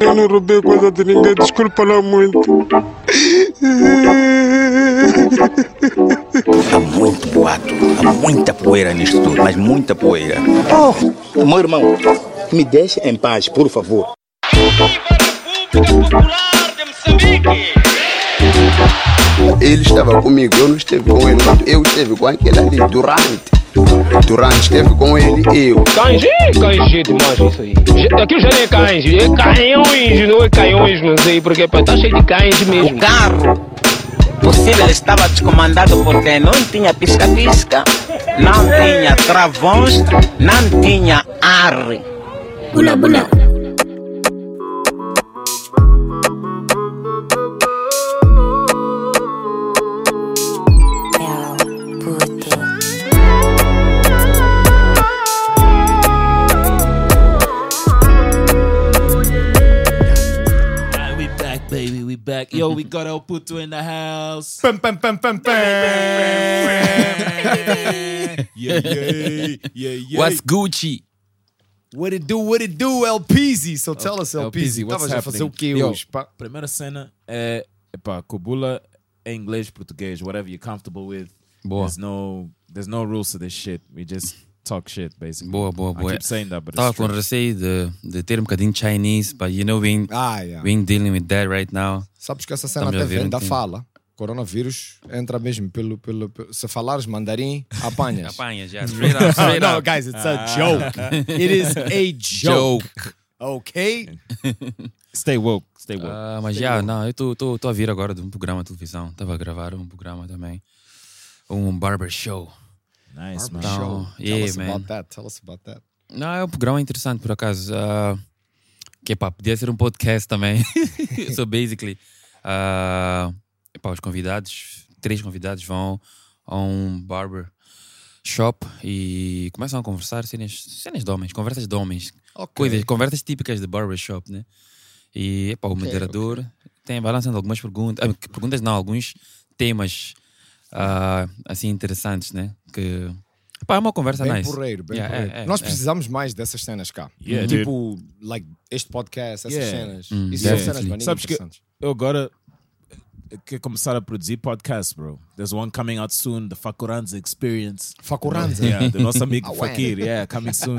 Eu não roubei coisa de ninguém, desculpa lá muito. Há muito boato, há muita poeira nisto tudo, mas muita poeira. Oh, meu irmão, me deixe em paz, por favor. Ele estava comigo, eu não esteve com ele, mas eu esteve com aquele ali, Durante. Durante esteve com ele e eu. Cães, cães demais isso aí. Aquilo já nem é cães, é canhões, não é canhões, não sei porque, tá cheio de cães mesmo. O carro possível estava descomandado porque não tinha pisca-pisca, não tinha travões, não tinha ar. Bula bula. Baby. We back. Yo, we got El Puto in the house. Pam, pam, pam, pam, pam. yeah, yeah, yeah, yeah. What's Gucci? What it do, what it do, LPZ. So tell us, LPZ, LPZ, what's estavas a fazer o quê happening? Yo, hoje? pá? Primeira cena eh, é, epá, Kubula é inglês, português, whatever you're comfortable with. Boa. There's no, there's no rules to this shit. We just talk shit, basically. Boa, boa, boa. I keep saying that, but Tava it's com receio de, de ter um bocadinho de Chinese, but you know, being, Ah, yeah. being dealing with that right now. Sabes que essa cena Estamos a até vem da fala. Coronavírus entra mesmo pelo, pelo, pelo- Se falares mandarim, apanhas. Apanha já, straight up, straight no, up. guys, it's a joke. It is a joke. Ok? Stay woke, stay woke. Ah, mas já, não, eu estou a vir agora de um programa de televisão. Estava a gravar um programa também. Um barber show. Nice, man. Show. Tell yeah, us man. about that. Tell us about that. Não, é um programa interessante por acaso. ah, que pá, podia ser um podcast também. so basically, ah, epá, os convidados, três convidados vão a um barber shop e começam a conversar cenas, cenas de homens, conversas de homens, Ok. coisas, conversas típicas de barber shop, né? E epá, o moderador tem vai lançando algumas perguntas, ah, perguntas não, alguns temas ah, assim interessantes, né? Que epá, é uma conversa Bem nice. porreiro, bem Yeah, porreiro. é, é, Nós é. precisamos mais dessas cenas cá. Yeah, tipo, like, este podcast, essas Yeah. cenas. Mm, Isso são cenas Sabes que- interessantes. Eu agora que começar a produzir podcast, bro. There's one coming out soon, the Fakuranza Experience. Facuranza. Yeah, do nosso amigo. Fakir. Yeah, coming soon.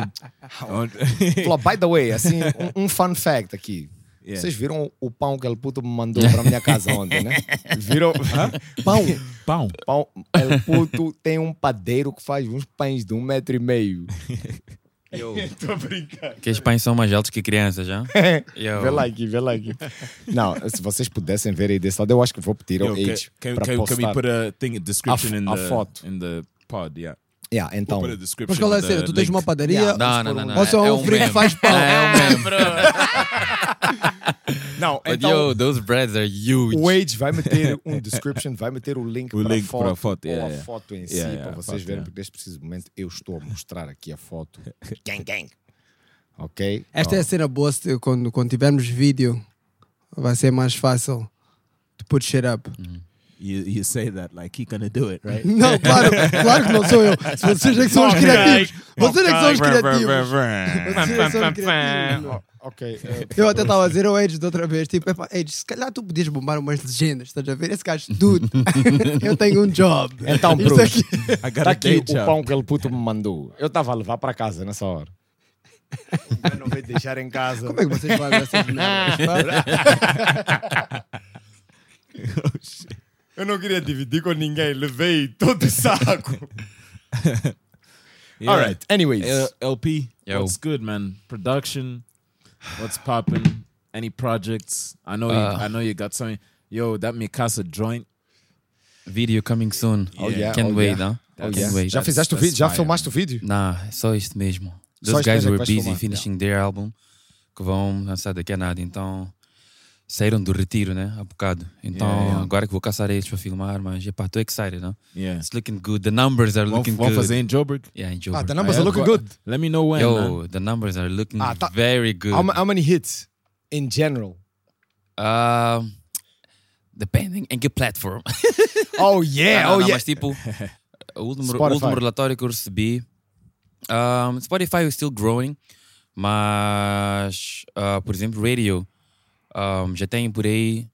Falou, by the way, assim, um, um fun fact aqui. Yeah. Vocês viram o pão que ele puto me mandou para minha casa ontem, né? Viram? Pão. Pão. Pão. El puto tem um padeiro que faz uns pães de um metro e meio. Tô brincando. Que os pães são mais altos que crianças, já? Vê lá aqui, vê lá aqui. Não, se vocês pudessem ver aí desse lado, eu acho que vou pedir ao Age para can, can we postar. put a thing, description A in a the foto. in the pod? Yeah. Yeah, então, Put a description. Mas qual é a in cena? the Tu tens uma padaria Yeah. Não, não, não, não. ou só é um frio que faz pão? É um meme, não, But então yo, those breads are huge. o Age vai meter um description, vai meter o link O para link a foto, para a foto, ou yeah, a yeah. foto em si, para vocês foto, verem, yeah. porque neste preciso momento eu estou a mostrar aqui a foto. gang, gang. Ok? Esta é a cena boa se- quando, quando tivermos vídeo. Vai ser mais fácil to put shit up. You, you say that like he gonna do it, right? Não, claro, claro que não sou eu. Vocês é que são os criativos. Vocês é que são os criativos. Vocês é que são os criativos. meu. Ok. eh, Eu até estava a dizer ao Age de outra vez, tipo, epá, Age, se calhar tu podias bombar umas legendas, estás a ver? Esse gajo, tudo. eu tenho um job. Então, Bruce, aqui- Tá aqui o job. pão que ele puto me mandou. Eu estava a levar para casa nessa hora. Eu não vou deixar em casa. Como é que vocês fazem essas merdas? pá? Eu não queria dividir com ninguém, levei todo o saco. Yeah. Alright, anyways. Uh, LP, Yo. what's good, man? Production, what's popping? Any projects? I know, you, Uh. I know you got something. Yo, that Mikasa joint. Video coming soon. Oh, yeah, Can't oh, wait, yeah. huh? Oh, Can't yeah. wait. Já fizeste o vídeo? Já filmaste o vídeo? Nah, é só isto mesmo. Só Those isto guys were busy filmar, finishing their album que vão lançar daqui a nada. Então saíram do retiro, né? Há bocado. Então Yeah, yeah. agora que vou caçar eles para filmar, mas epá, estou excited, não? Yeah. It's looking good. The numbers are looking vamos good. fazer em Joburg? Yeah, in Ah, Joburg. the numbers are Yeah, looking go- good. Let me know when, man. Yo, the numbers are looking Ah, tá- very good. How, how many hits in general? Um, depending em que platform. Oh yeah, Ah, não, oh não, yeah. Mas tipo, o último, o último relatório que eu recebi Um, Spotify is still growing, mas, uh, por exemplo, radio um, já tem por aí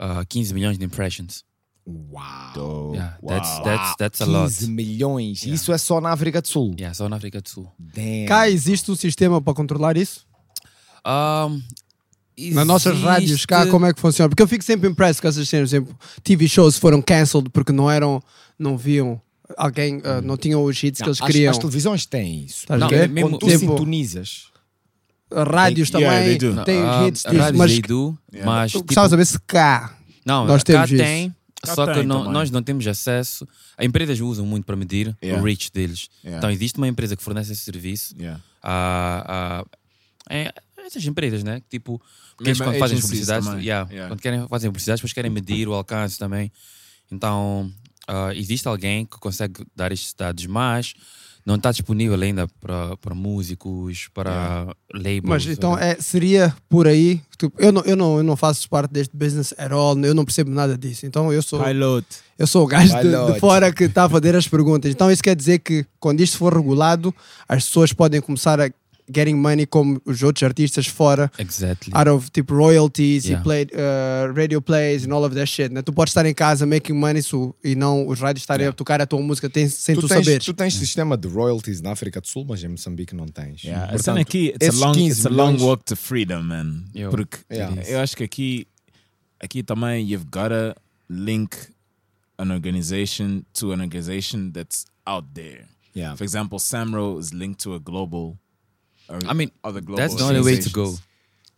uh, 15 milhões de impressions. Uau! Yeah, that's, that's, that's a lot. 15 milhões. Isso é só na África do Sul. Yeah, só na África do Sul. Damn. Cá existe um sistema para controlar isso? Um, Nas nossas rádios, cá, como é que funciona? Porque eu fico sempre impresso com essas cenas. Por exemplo, TV shows foram cancelled porque não eram, não viam alguém, ah, não tinham os hits Não, que eles as, queriam. as televisões têm isso. A Não, é mesmo- Quando tu Tipo, sintonizas, rádios Yeah, também they do. têm os Ah, hits a disso, mas they do, mas eu tipo, gostava de saber se cá. não, nós cá temos isso. tem, Cá só que tem não- também. nós não temos acesso. As empresas usam muito para medir Yeah. o reach deles. Yeah. Então existe uma empresa que fornece esse serviço Yeah. a, a, é, essas empresas, né? Que, Tipo, que eles Mesmo quando fazem agencies publicidades, também. yeah, Yeah. quando querem fazer publicidades, depois querem medir o alcance também. Então, ah, existe alguém que consegue dar estes dados, mas não está disponível ainda para, para músicos, para labels. Mas então é, seria por aí. Tipo, eu, não, eu, não, eu não faço parte deste business at all, eu não percebo nada disso. Então eu sou, Pilot. eu sou o gajo de, de fora que está a fazer as perguntas. Então isso quer dizer que quando isto for regulado, as pessoas podem começar a getting money como os outros artistas fora. Exactly. Out of tipo royalties Yeah. e play, uh, radio plays and all of that shit. Né? Tu podes estar em casa making money so, e não os rádios estarem a tocar a tua música tem- sem tu, tu, tens, saberes. tu tens sistema de royalties na África do Sul, mas em Moçambique não tens. Yeah, Portanto, aqui, it's a long, 15 it's a long walk to freedom, man. Yo. Porque Yeah. eu acho que aqui, aqui também you've gotta link an organization to an organization that's out there. Yeah. For example, Samro is linked to a global. Or I mean, other global that's the only way to go.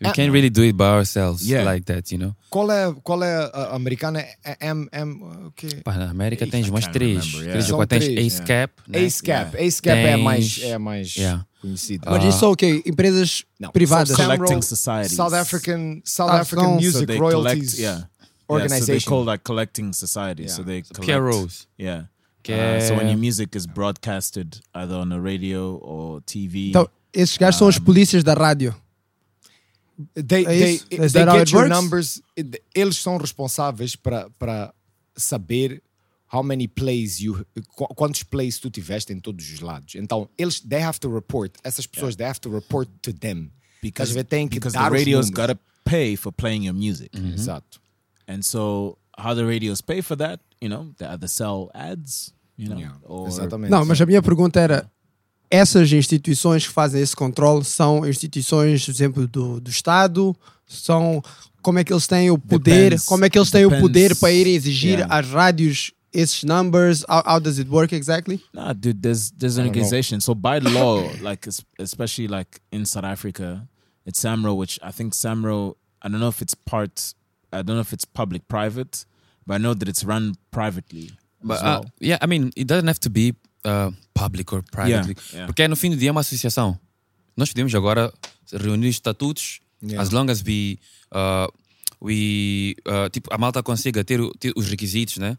We Ah, can't really do it by ourselves Yeah. like that, you know? Qual é, qual é a americana? É M, M, o quê? Pá, na América Ih, tens I umas três. remember, yeah. Três ou quatro. Tens três, Ace yeah. Cap, né? Ace Cap. Ace Cap é a mais, Tens- é a mais Yeah. conhecido. Mas Ah. isso são o quê? Empresas Não, privadas. são Collecting Samro- societies. South African, South Ah, African Music so Royalties collect, yeah. Yeah, so they call like collecting societies. So they collect, PROs. Yeah. Uh, so when your music is broadcasted either on a radio or TV. Então, esses gajos são os polícias da rádio. They, É they, isso? they how get your works? numbers. Eles são responsáveis para para saber how many plays you qu- quantos plays tu tiveste em todos os lados. Então, eles they have to report. Essas pessoas they have to report to them. because, ver? Tem que because dar the os radios números. gotta pay for playing your music. Exato. And so how the radios pay for that, you know, they either sell ads, you know, Yeah, or Exatamente. Não, mas a minha pergunta era: essas instituições que fazem esse controle são instituições, por exemplo, do, do Estado? São. Como é que eles têm o poder? Depends. Como é que eles têm o Depends. poder para irem exigir Yeah. às rádios esses numbers? How, how does it work exactly? Nah, dude, there's there's an don't know. organization. So by law, like es- especially like in South Africa, it's Samro, which I think Samro. I don't know if it's part. I don't know if it's public private, but I know that it's run privately. But, as uh, well. yeah, I mean, it doesn't have to be uh, public or privately. yeah. Porque no fim do dia é uma associação. Nós podemos agora reunir os estatutos Yeah. as long as we, uh, we uh, tipo, a malta consiga ter, ter os requisitos, né?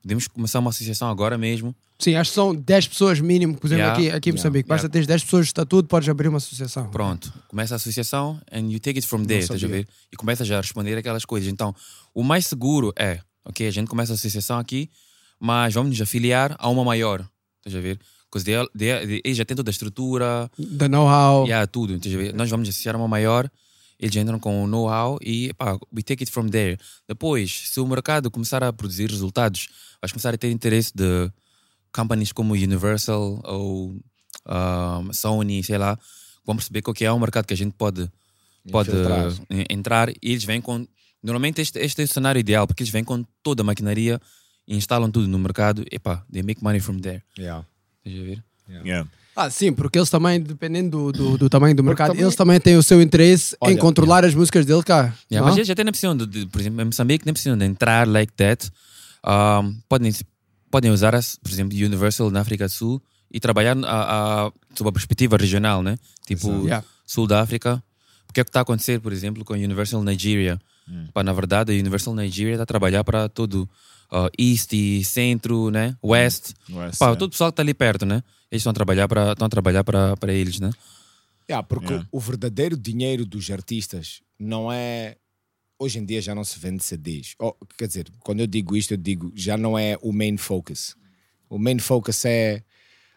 Podemos começar uma associação agora mesmo. Sim, acho que são 10 pessoas mínimo, por exemplo, Yeah. aqui, aqui em Yeah. Moçambique. Basta Yeah. teres 10 pessoas de estatuto, podes abrir uma associação. Pronto, começa a associação and you take it from there, estás a ver? E começa já a responder aquelas coisas. Então, o mais seguro é, ok, a gente começa a associação aqui, mas vamos nos afiliar a uma maior, estás a ver? Porque they- they- they- eles já têm toda a estrutura, The know-how. yeah, tudo, estás a ver? Nós vamos associar uma maior, eles entram com o know-how e pá, we take it from there. Depois, se o mercado começar a produzir resultados, vais começar a ter interesse de companies como Universal ou um, Sony, sei lá, vão perceber qual que é o mercado que a gente pode, pode Infiltrar. entrar e eles vêm com. Normalmente este, este é o cenário ideal, porque eles vêm com toda a maquinaria e instalam tudo no mercado e pá, they make money from there. Yeah. Estás a ver? yeah. Ah, sim, porque eles também, dependendo do, do, do tamanho do mercado, também- eles também têm o seu interesse em Olha, controlar as músicas dele cá. Yeah, mas eles até nem precisam, de, de- por exemplo, em Moçambique, nem precisam de entrar like that. Um, podem, podem usar, as, por exemplo, Universal na África do Sul e trabalhar a, a, sob a perspectiva regional, né? Tipo, Yeah. Sul da África. Porque é o que está a acontecer, por exemplo, com a Universal Nigeria. Pá, na verdade, a Universal Nigeria está a trabalhar para todo uh, East e Centro, né? West. West, Pá, yeah. todo o pessoal que está ali perto, né? Eles estão a trabalhar para, estão a trabalhar para, para eles, né? Yeah, porque Yeah. o verdadeiro dinheiro dos artistas não é. Hoje em dia já não se vende CDs. Oh, quer dizer, quando eu digo isto, eu digo já não é o main focus. O main focus é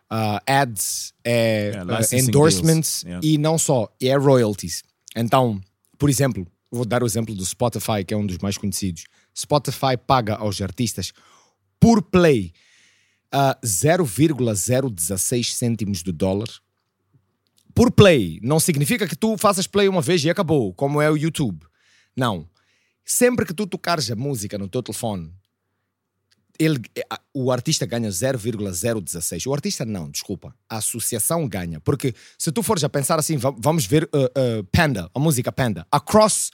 ah, ads, é Yeah, ah, licensing endorsements yeah. e não só, é royalties. Então, por exemplo, vou dar o exemplo do Spotify, que é um dos mais conhecidos. Spotify paga aos artistas por play ah, 0,016 cêntimos de dólar por play. Não significa que tu faças play uma vez e acabou, como é o YouTube. Não. Sempre que tu tocares a música no teu telefone, ele, a- o artista ganha 0,016. O artista não, desculpa. A associação ganha. Porque se tu fores a pensar assim, va- vamos ver uh, uh, Panda, a música Panda. Across,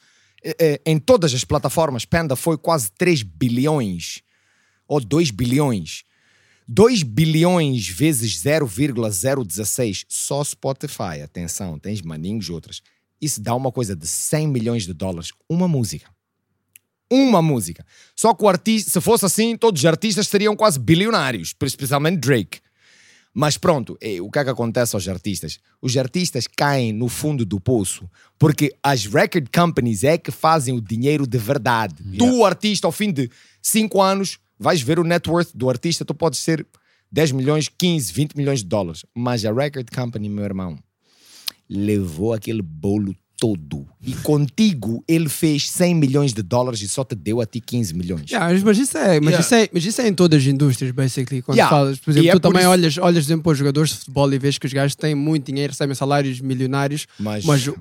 em todas as plataformas, Panda foi quase 3 bilhões ou 2 bilhões. 2 bilhões vezes 0,016 só Spotify. Atenção, tens maninhos outras. Isso dá uma coisa de 100 milhões de dólares. Uma música. Uma música. Só que o artista, se fosse assim, todos os artistas seriam quase bilionários, especialmente Drake. Mas pronto, é, o que é que acontece aos artistas? Os artistas caem no fundo do poço porque as record companies é que fazem o dinheiro de verdade. Tu, o artista, ao fim de 5 anos, vais ver o net worth do artista, tu podes ser 10 milhões, 15, 20 milhões de dólares. Mas a record company, meu irmão, levou aquele bolo todo. E contigo ele fez 100 milhões de dólares e só te deu a ti 15 milhões. Yeah, mas isso é, mas, Yeah. isso é, mas isso é em todas as indústrias, basically. Quando Yeah. falas, por E exemplo, é tu por também isso- olhas, olhas, por exemplo, para os jogadores de futebol e vês que os gajos têm muito dinheiro, recebem salários milionários, Mas- mas, o,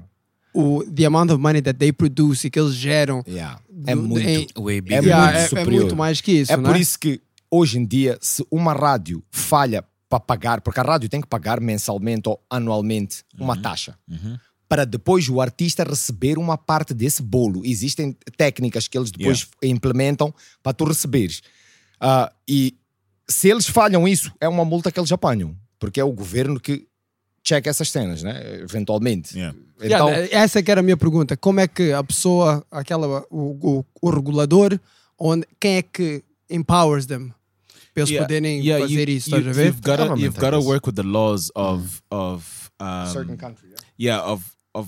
o the amount of money that they produce e que eles geram Yeah. É do- muito, é bigger. Yeah, muito é- é muito mais que isso, É não por é? isso que hoje em dia, se uma rádio falha para pagar, porque a rádio tem que pagar mensalmente ou anualmente uma taxa. Para depois o artista receber uma parte desse bolo. Existem técnicas que eles depois implementam para tu receberes. Ah, e se eles falham isso, é uma multa que eles apanham. Porque é o governo que checa essas cenas, né? Eventualmente. Yeah. Então, Yeah, essa que era a minha pergunta. Como é que a pessoa, aquela, o, o, o regulador, onde, quem é que empowers them para eles poderem fazer you, isso, you, estás a ver? You've got to work with the laws of of um, certain country. yeah. yeah of of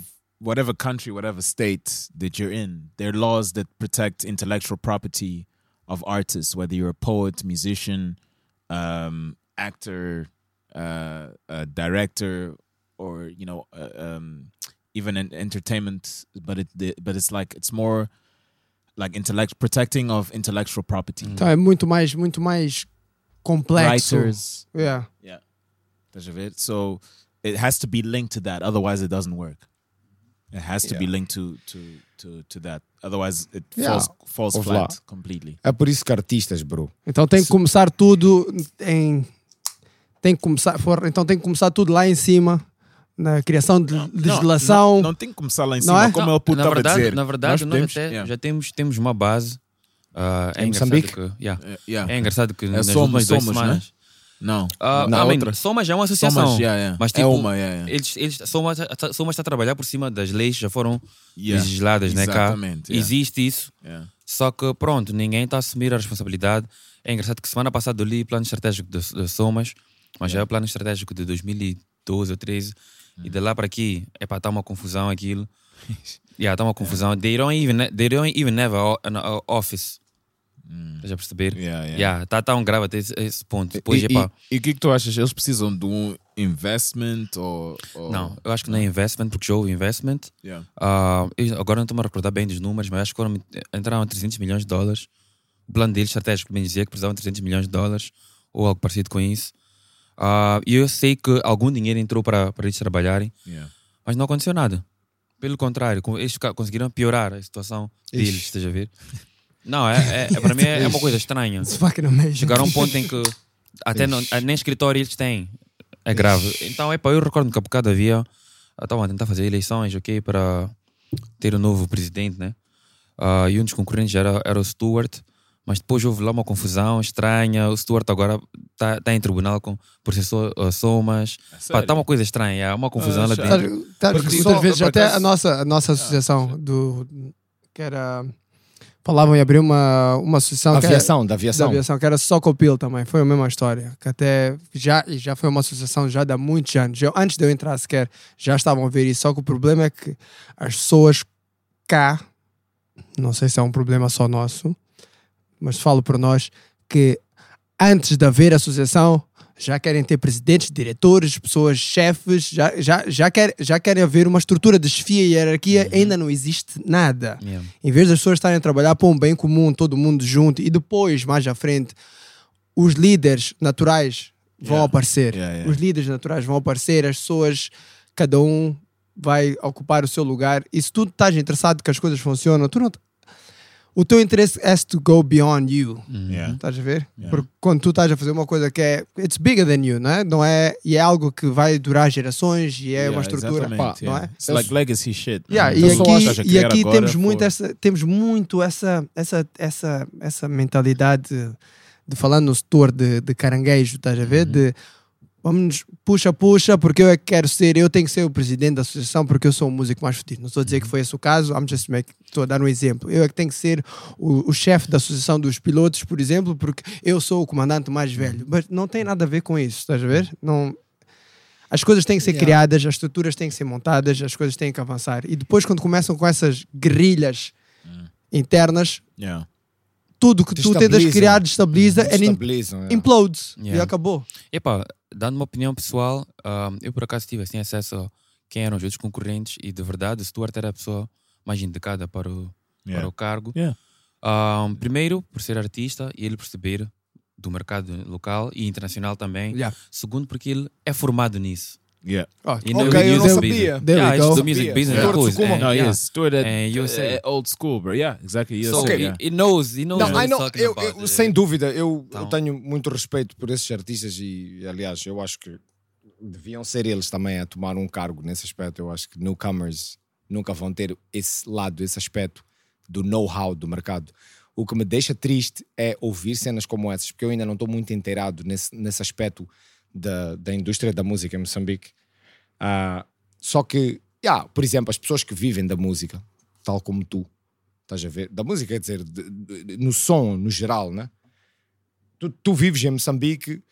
whatever country, whatever state that you're in. There are laws that protect intellectual property of artists, whether you're a poet, musician, um, actor, uh, a director, or you know, uh, um, even in entertainment. But it but it's like it's more like intellect protecting of intellectual property. Então é muito mais, muito mais complexo. Writers, Yeah. yeah, Estás a ver? So it has to be linked to that, otherwise it doesn't work. It has to be Yeah. linked to to to to that, otherwise it Yeah. falls falls flat lá. completely. É por isso que artistas, bro. Então tem que começar tudo em. Tem que começar. For, então tem que começar tudo lá em cima, na criação de legislação. Não, não tem que começar lá em Não cima, é? como é o puto na estava a verdade, dizer. na verdade, nós, podemos- até yeah. já temos, temos uma base. Ah, é Em engraçado Moçambique? que, yeah. É, yeah. é engraçado que nas Somos- últimas duas Somos, né? Não. Ah, Na I mean, outra. Somas é uma associação. Somas, yeah, yeah. Mas É tipo, uma, yeah, yeah. eles, eles, Somas, está a trabalhar por cima das leis, já foram Yeah. legisladas, né? Cá. Existe isso. Só que pronto, ninguém está a assumir a responsabilidade. É engraçado que semana passada eu li o plano estratégico de, de Somas, mas já é o plano estratégico de 2012 ou 13 e de lá para aqui, é para estar uma confusão aquilo. yeah, está uma confusão. They don't even they don't even have an a office. Estás a perceber? Yeah, yeah. Yeah, tá tão grave até esse, esse ponto. Depois, e, o que é que tu achas? Eles precisam de um investment ou. ou- não, eu acho que não é investment, porque já houve investment. Yeah. Ah, eu agora não estou-me a recordar bem dos números, mas acho que foram, entraram 300 milhões de dólares. O plano deles estratégico bem dizia que precisavam de 300 milhões de dólares ou algo parecido com isso. Ah, E eu sei que algum dinheiro entrou para, para eles trabalharem, Yeah. mas não aconteceu nada. Pelo contrário, eles conseguiram piorar a situação deles, Ixi. estás a ver? Não, é, é, é- para mim é, é uma coisa estranha. Chegaram a um ponto em que até não, nem escritório eles têm. É grave. Então, epa, eu recordo que há bocado havia. Estavam a tentar fazer eleições, ok, para ter um novo presidente, né? Ah, e um dos concorrentes era, era o Stuart, mas depois houve lá uma confusão estranha. O Stuart agora está tá em tribunal com processou uh, somas. Pá, Está uma coisa estranha, há uma confusão Ah, lá dentro. Sabe, só- muitas vezes até a nossa, a nossa associação do que era falavam em abrir uma, uma associação que era- Aviação, da da aviação. aviação que era só Copil também foi a mesma história. Que até já já foi uma associação já de há muitos anos. Eu- antes de eu entrar sequer já estavam a ver isso. Só que o problema é que as pessoas cá não sei se é um problema só nosso mas falo por nós que antes de haver associação já querem ter presidentes, diretores, pessoas chefes, já, já, já, quer, já querem haver uma estrutura de chefia e hierarquia, ainda não existe nada. Yeah. Em vez das pessoas estarem a trabalhar para um bem comum, todo mundo junto, e depois, mais à frente, os líderes naturais vão Yeah. aparecer. Yeah. Os líderes naturais vão aparecer, as pessoas, cada um vai ocupar o seu lugar. E se tu estás interessado que as coisas funcionam, tu não. O teu interesse has to go beyond you. Yeah. Estás a ver? Yeah. Porque quando tu estás a fazer uma coisa que é. It's bigger than you, não é? Não é e é algo que vai durar gerações e é Yeah, uma estrutura. Pá, não é? It's like legacy shit. Yeah, e Então, aqui, e aqui agora temos, muito for- essa, temos muito essa, essa, essa, essa mentalidade de, de falando no setor de, de caranguejo, estás a ver? De vamos, puxa, puxa, porque eu é que quero ser, eu tenho que ser o presidente da associação porque eu sou o músico mais fodido. Não estou a dizer que foi esse o caso, I'm just make, estou a dar um exemplo. Eu é que tenho que ser o, o chefe da associação dos pilotos, por exemplo, porque eu sou o comandante mais velho. Mas não tem nada a ver com isso, estás a ver? Não, as coisas têm que ser Yeah. criadas, as estruturas têm que ser montadas, as coisas têm que avançar. E depois, quando começam com essas guerrilhas internas, Yeah. tudo que tu tentas criar destabiliza é. implodes. E acabou. Epá, dando uma opinião pessoal, ah, eu por acaso tive assim, acesso a quem eram os outros concorrentes e de verdade, Stuart era a pessoa mais indicada para o, Yeah. para o cargo. Yeah. Ah, primeiro, por ser artista e ele perceber do mercado local e internacional também. Yeah. Segundo, porque ele é formado nisso. Yeah. Oh, You Ok, the eu não music sabia. business. There we yeah, it's go. the music business. Yeah. of course. And, No, yeah. stood at And you say- uh, old school, bro. Yeah, exactly. So, Okay. yeah. he, he knows, he knows Não, I know, eu, eu- sem dúvida, eu, Então. eu tenho muito respeito por esses artistas e, aliás, eu acho que deviam ser eles também a tomar um cargo nesse aspecto. Eu acho que newcomers nunca vão ter esse lado, esse aspecto do know-how do mercado. O que me deixa triste é ouvir cenas como essas, porque eu ainda não estou muito inteirado nesse, nesse aspecto da, da indústria da música em Moçambique. Ah, só que, yeah, por exemplo, as pessoas que vivem da música, tal como tu, estás a ver? Da música, quer dizer, de- de- no som, no geral, né? Tu, tu vives em Moçambique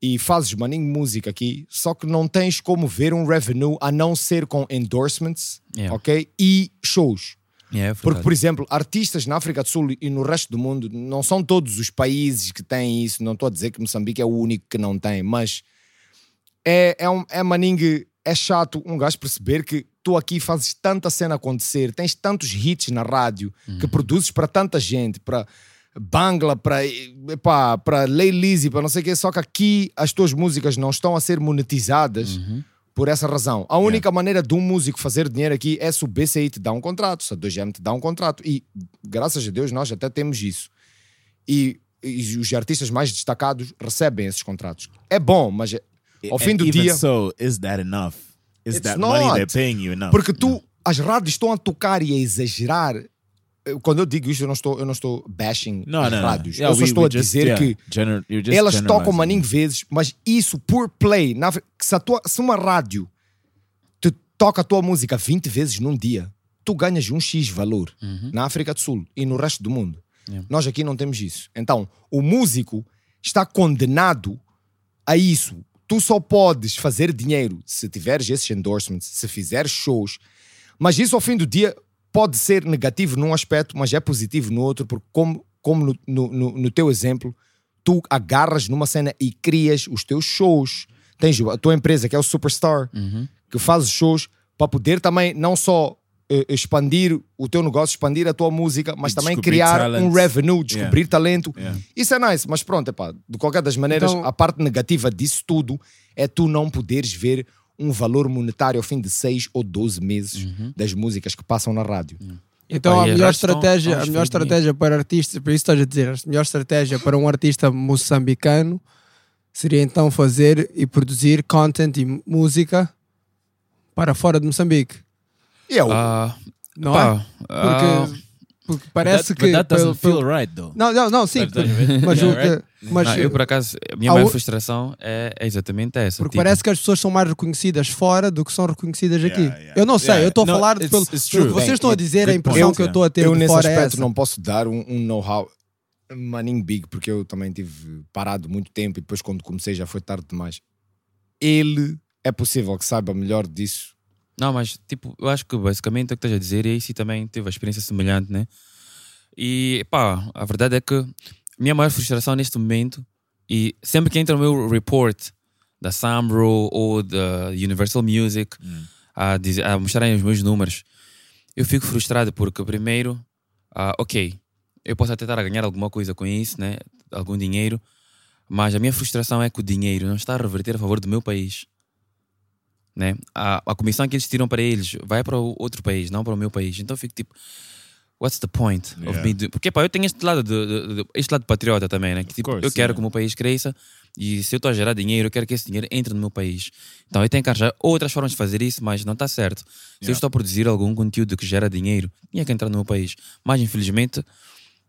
e fazes maninho música aqui, só que não tens como ver um revenue a não ser com endorsements, Yeah. ok? E shows. Yeah, é Porque, por exemplo, artistas na África do Sul e no resto do mundo, não são todos os países que têm isso, não estou a dizer que Moçambique é o único que não tem, mas é, é, um, é maningue, é chato um gajo perceber que tu aqui fazes tanta cena acontecer, tens tantos hits na rádio que produzes para tanta gente, para Bangla, para Lay Lizzy, para não sei o quê, só que aqui as tuas músicas não estão a ser monetizadas por essa razão. A única maneira de um músico fazer dinheiro aqui é se o BCI te dá um contrato, se a 2GM te dá um contrato. E graças a Deus nós até temos isso. E, e os artistas mais destacados recebem esses contratos. É bom, mas é- ao fim And do dia. so, is that enough? Is that money not. they're paying you enough? Porque tu, as rádios estão a tocar e a exagerar. Quando eu digo isto, eu não estou, eu não estou bashing no, as no. rádios. Yeah, eu só we- estou we a just- dizer yeah, que gener- elas tocam maninho vezes, mas isso por play. Na, se, a tua, se uma rádio te toca a tua música 20 vezes num dia, tu ganhas um X valor na África do Sul e no resto do mundo. Yeah. Nós aqui não temos isso. Então, o músico está condenado a isso. Tu só podes fazer dinheiro se tiveres esses endorsements, se fizeres shows, mas isso ao fim do dia pode ser negativo num aspecto, mas é positivo no outro, porque como, como no, no- no- teu exemplo, tu agarras numa cena e crias os teus shows. Tens a tua empresa, que é o Superstar, que faz shows para poder também não só eh, expandir o teu negócio, expandir a tua música, mas E também criar talents. um revenue, descobrir talento. Yeah. Isso é nice, mas pronto, epá, de qualquer das maneiras, Então- a parte negativa disso tudo é tu não poderes ver um valor monetário ao fim de 6 ou 12 meses das músicas que passam na rádio. Então Epá, a melhor estratégia, a melhor estratégia para artistas, por isso estás a dizer, a melhor estratégia para um artista moçambicano seria então fazer e produzir content e música para fora de Moçambique, E é o- Ah, não pá, é? ah, Porque, porque parece But that, que but that doesn't pelo- feel pelo- right, though. não, não, não, sim, mas, o Yeah, right? mas não, eu por acaso, a minha há maior o- frustração é, é exatamente essa. porque tipo, parece que as pessoas são mais reconhecidas fora do que são reconhecidas aqui. Yeah, yeah. Eu não sei, Yeah. eu estou a falar it's- pelo, it's pelo que vocês estão a dizer, a impressão point, que eu estou a ter eu de nesse fora é aspecto essa. não posso dar um, um know-how maninho big, porque eu também tive parado muito tempo e depois quando comecei já foi tarde demais. Ele é possível que saiba melhor disso. Não, mas tipo, eu acho que basicamente o que estás a dizer, e esse também teve a experiência semelhante, né? E pá, a verdade é que a minha maior frustração neste momento E sempre que entra o meu report da Samro ou da Universal Music a, dizer, a mostrarem os meus números, eu fico frustrado porque, primeiro, ah, ok, eu posso até estar a ganhar alguma coisa com isso, né? algum dinheiro, mas a minha frustração é que o dinheiro não está a reverter a favor do meu país. Né? A, a comissão que eles tiram para eles vai para o outro país, não para o meu país. Então eu fico tipo, what's the point of Yeah. me do... Porque pá, eu tenho este lado, de, de- de- este lado patriota também, né? Que, tipo, course, eu quero yeah. que o meu país cresça e se eu estou a gerar dinheiro, eu quero que esse dinheiro entre no meu país. Então eu tenho que arranjar outras formas de fazer isso, mas não está certo. Se eu Yeah. estou a produzir algum conteúdo que gera dinheiro, tinha que entrar no meu país. Mas infelizmente,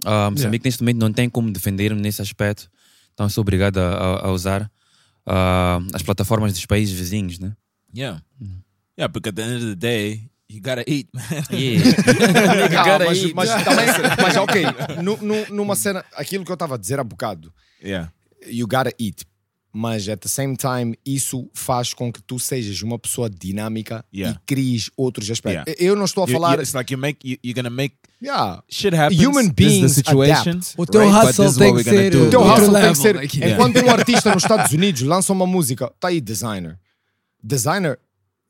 ah, Moçambique neste momento não tem como defender-me nesse aspecto. Então eu sou obrigado a, a- a usar ah, as plataformas dos países vizinhos, né? Yeah. Yeah, because at the end of the day, you gotta eat, man. Yeah. Ah, Cara, mas, aí- mas também, mas ok, nu- nu- numa cena, aquilo que eu estava a dizer há bocado, yeah. you gotta eat. Mas at the same time, isso faz com que tu sejas uma pessoa dinâmica Yeah. e cries outros aspectos. Yeah. Eu não estou a You- falar. you- it's like you make you, you're gonna make yeah. shit happen. Human this is beings the situation. adapt. O teu right? But hustle tem que ser. O teu hustle tem que ser. Enquanto um artista nos Estados Unidos lança uma música, tá aí designer. Designer,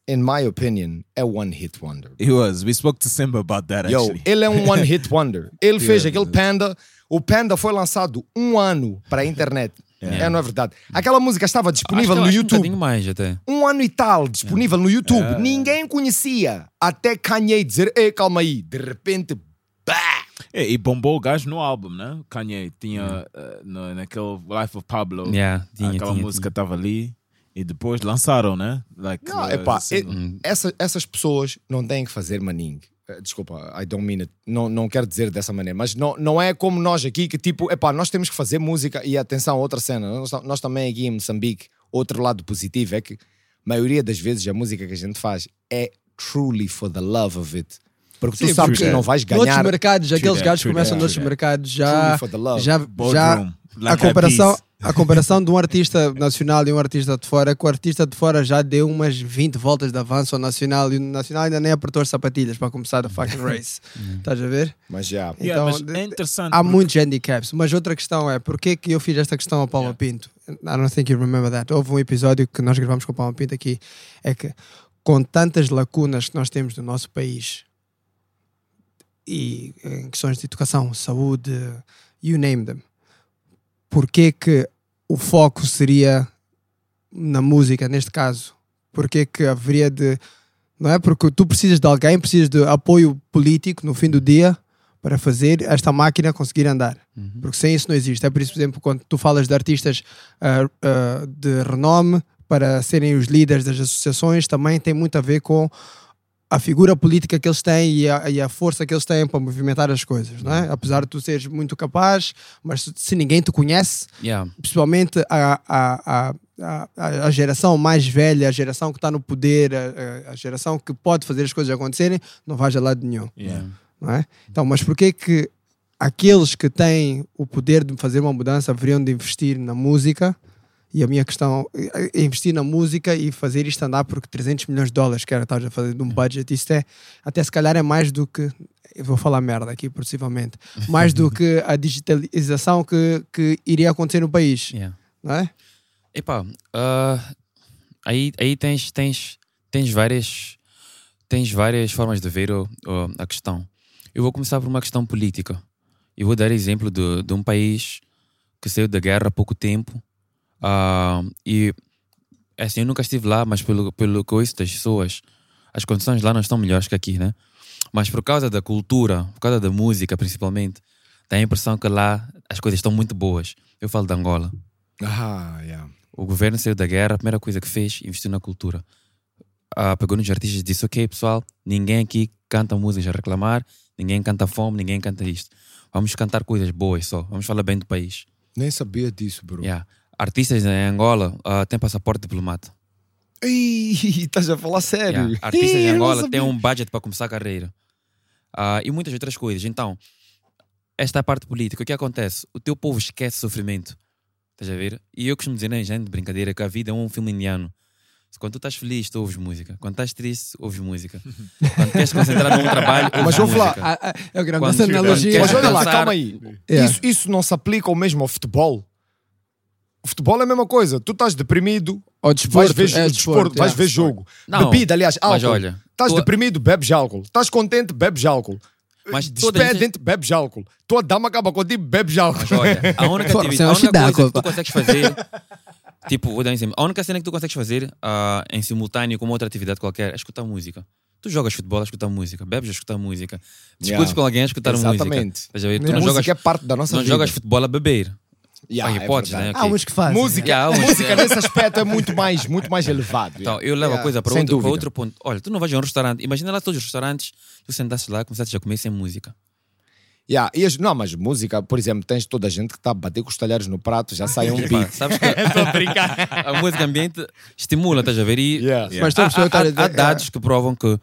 in my opinion, é one hit wonder. He was. We spoke to Simba about that Yo, actually. ele é um one hit wonder. Ele fez Yeah. aquele Panda. O Panda foi lançado um ano para a internet. Yeah. É, não é verdade? Aquela música estava disponível Acho que- no Um YouTube. bocadinho mais até. Um ano e tal disponível no YouTube. Ninguém conhecia. Até Kanye dizer: Ei, calma aí. De repente, bah! É, e bombou o gajo no álbum, né? Kanye tinha uh, no, naquele Life of Pablo. Yeah, tinha, aquela tinha, música estava ali e depois lançaram, né? Like, Não, uh, epá, single. e- essa- essas pessoas não têm que fazer maninho. Eh, Desculpa, I don't mean it. Não, não quero dizer dessa maneira, mas não, não é como nós aqui que tipo, epá, nós temos que fazer música e atenção, outra cena. Nós, nós também aqui em Moçambique, outro lado positivo é que a maioria das vezes a música que a gente faz é truly for the love of it. Porque tu Sim, sabes porque que não vais Noutros ganhar. mercados, aqueles gajos começam noutros mercados já, Truly for the love. já, já Boardroom, a comparação, a comparação de um artista nacional e um artista de fora, é que o artista de fora já deu umas 20 voltas de avanço ao nacional e o nacional ainda nem apertou as sapatilhas para começar a fucking race. Estás a ver? Mas já. Yeah, Então, mas de- é interessante. Há porque- muitos handicaps, mas outra questão é porquê que eu fiz esta questão ao Palma Pinto? I don't think you remember that. Houve um episódio que nós gravamos com o Palma Pinto aqui. É que com tantas lacunas que nós temos no nosso país e em questões de educação, saúde, you name them, porquê que o foco seria na música, neste caso? Porquê que haveria de. Não é? Porque tu precisas de alguém, precisas de apoio político no fim do dia para fazer esta máquina conseguir andar. Porque sem isso não existe. É por isso, por exemplo, quando tu falas de artistas ah, ah, de renome para serem os líderes das associações, também tem muito a ver com a figura política que eles têm e a, e a força que eles têm para movimentar as coisas, não é? Apesar de tu seres muito capaz, mas se- ninguém te conhece, Yeah. principalmente a, a, a, a, geração mais velha, a geração que está no poder, a, a- geração que pode fazer as coisas acontecerem, não vais a lado nenhum. Yeah. Não é? Então, mas porquê que aqueles que têm o poder de fazer uma mudança haveriam de investir na música? E a minha questão é é investir na música e fazer isto andar porque 300 milhões de dólares que era estás a fazer de um budget, isto é, até se calhar é mais do que, eu vou falar merda aqui possivelmente, mais do que a digitalização que, que iria acontecer no país, Yeah. não é? Epá, ah, aí, aí tens, tens, tens, várias, tens várias formas de ver o- o- a questão. Eu vou começar por uma questão política. Eu vou dar exemplo de, de um país que saiu da guerra há pouco tempo. Ah, e assim, eu nunca estive lá, mas pelo, pelo que eu ouço das pessoas, as condições lá não estão melhores que aqui, né? Mas por causa da cultura, por causa da música principalmente, dá a impressão que lá as coisas estão muito boas. Eu falo de Angola. Ah, yeah. O governo saiu da guerra, a primeira coisa que fez, investiu na cultura. Ah, pegou nos artistas e disse: Ok, pessoal, ninguém aqui canta músicas a reclamar, ninguém canta fome, ninguém canta isto. Vamos cantar coisas boas só, vamos falar bem do país. Nem sabia disso, bro. Yeah. Artistas em Angola ah, têm passaporte diplomata. Ih, estás a falar sério? Yeah. Artistas Ih, em Angola têm um budget para começar a carreira. Ah, e muitas outras coisas. Então, esta é a parte política. O que acontece? O teu povo esquece sofrimento. Estás a ver? E eu costumo dizer, né, gente, de brincadeira, que a vida é um filme indiano. Quando tu estás feliz, tu ouves música. Quando estás triste, ouves música. Quando queres concentrar num trabalho, ouves Mas vamos lá. música. Ah, eu Quando- essa analogia. Mas olha lá, calma aí. Yeah. Isso, isso não se aplica ao mesmo ao futebol? O futebol é a mesma coisa. Tu estás deprimido, Ou vais desporto, ver, é desporto, desporto, vais é. ver jogo. Não, Bebida, aliás, álcool. mas olha, Estás tu- deprimido, bebes álcool. Estás contente, bebes álcool. Mas Despedem-te, bebes álcool. Tua dama acaba contigo, bebes álcool. Mas olha, a única, é a única coisa que tu consegues fazer, tipo, vou dar um exemplo. A única cena que tu consegues fazer ah, em simultâneo com uma outra atividade qualquer é escutar música. Tu jogas futebol a escutar música, bebes a escutar música, discutes Yeah. com alguém a escutar música. Exatamente. Estás a ver? Tu não música jogas, é parte da nossa não vida. jogas futebol a beber. Yeah, Há é hipóteses, verdade. né? Há uns que fazem. Música, Yeah, uns- música nesse aspecto é muito mais, muito mais elevado. Então, yeah. eu levo Yeah, a coisa para outro, para outro ponto. Olha, tu não vais a um restaurante. Imagina lá todos os restaurantes, tu sentaste lá, começaste a comer sem música. Yeah, e as- não, mas música, por exemplo, tens toda a gente que está a bater com os talheres no prato, já sai um beat. sabes que a música ambiente estimula, estás a ver? E Yeah. Mas a o que há, a há- dados que provam que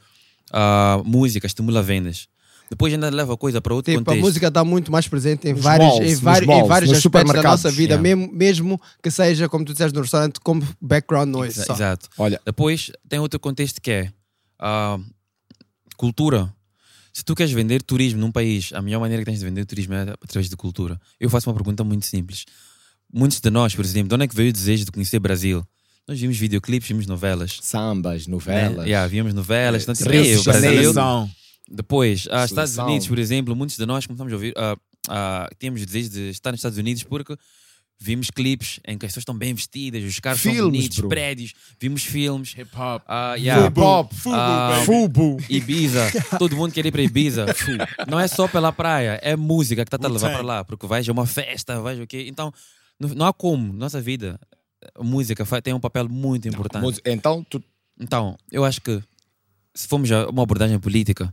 a música estimula vendas. Depois ainda leva a coisa para outro Tipo, a contexto. música está muito mais presente em Nos vários, malls, em vários, malls, em vários aspectos da supermercados, nossa vida, yeah. mesmo, mesmo que seja, como tu disseste, no restaurante, como background noise. Exa- só. Exato. Olha, Depois tem outro contexto que é a cultura. Se tu queres vender turismo num país, a melhor maneira que tens de vender turismo é através de cultura. Eu faço uma pergunta muito simples. Muitos de nós, por exemplo, de onde é que veio o desejo de conhecer Brasil? Nós vimos videoclipes, vimos novelas. sambas, Né? novelas. Yeah, víamos novelas. Tanto Rio é, de o Brasil. Depois, ah, Estados. Unidos, por exemplo, muitos de nós começamos a ouvir, ah, tínhamos o desejo de estar nos Estados Unidos porque vimos clipes em que as pessoas estão bem vestidas, os carros são Filmes, bonitos, bro. prédios, vimos filmes, Hip hop. ah, yeah, Hip hop, ah, fubo. Ibiza, todo mundo quer ir para Ibiza. Não é só pela praia, é música que está a levar para lá, porque vais a uma festa, vais o quê? Então, não, há como, nossa vida, a música tem um papel muito importante. Então, tu, Então, eu acho que se formos a uma abordagem política,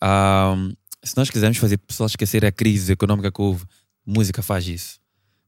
ahm, se nós quisermos fazer pessoas esquecer a crise econômica que houve, música faz isso,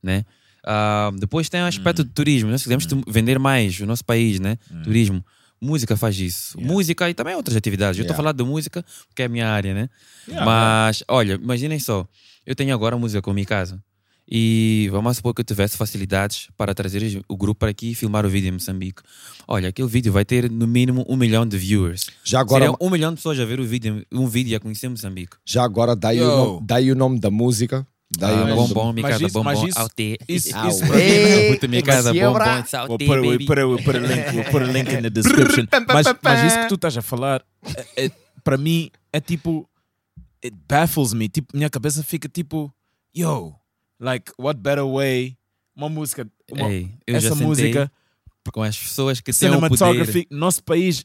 né? Ahm, depois tem o aspecto do turismo, nós quisermos tu- vender mais o nosso país, né? Turismo, música faz isso. Música e também outras atividades. Eu estou a Yeah. falar de música porque é a minha área, né? Yeah, Mas, olha, imaginem só, eu tenho agora música com em casa. E vamos supor que eu tivesse facilidades para trazer o grupo para aqui e filmar o vídeo em Moçambique. Olha, aquele vídeo vai ter no mínimo um milhão de viewers. já agora, Seria um milhão de pessoas a ver o vídeo, um vídeo e a conhecer Moçambique. já agora dá, aí o nome, dá aí o nome da música. Dá aí o Ah, nome bom, bom, minha Mas casa, isso- bom, bom, isso- alte. Isso, para mim. Casa, bom, bom, salte, baby. we'll put a link, link in the description. mas, mas isso que tu estás a falar, é, é- para mim, é tipo, it baffles me. Tipo, minha cabeça fica tipo, yo, like, what better way? Uma música, uma, Ei, eu essa já sentei música, com as pessoas que têm o poder. cinematography, nosso país,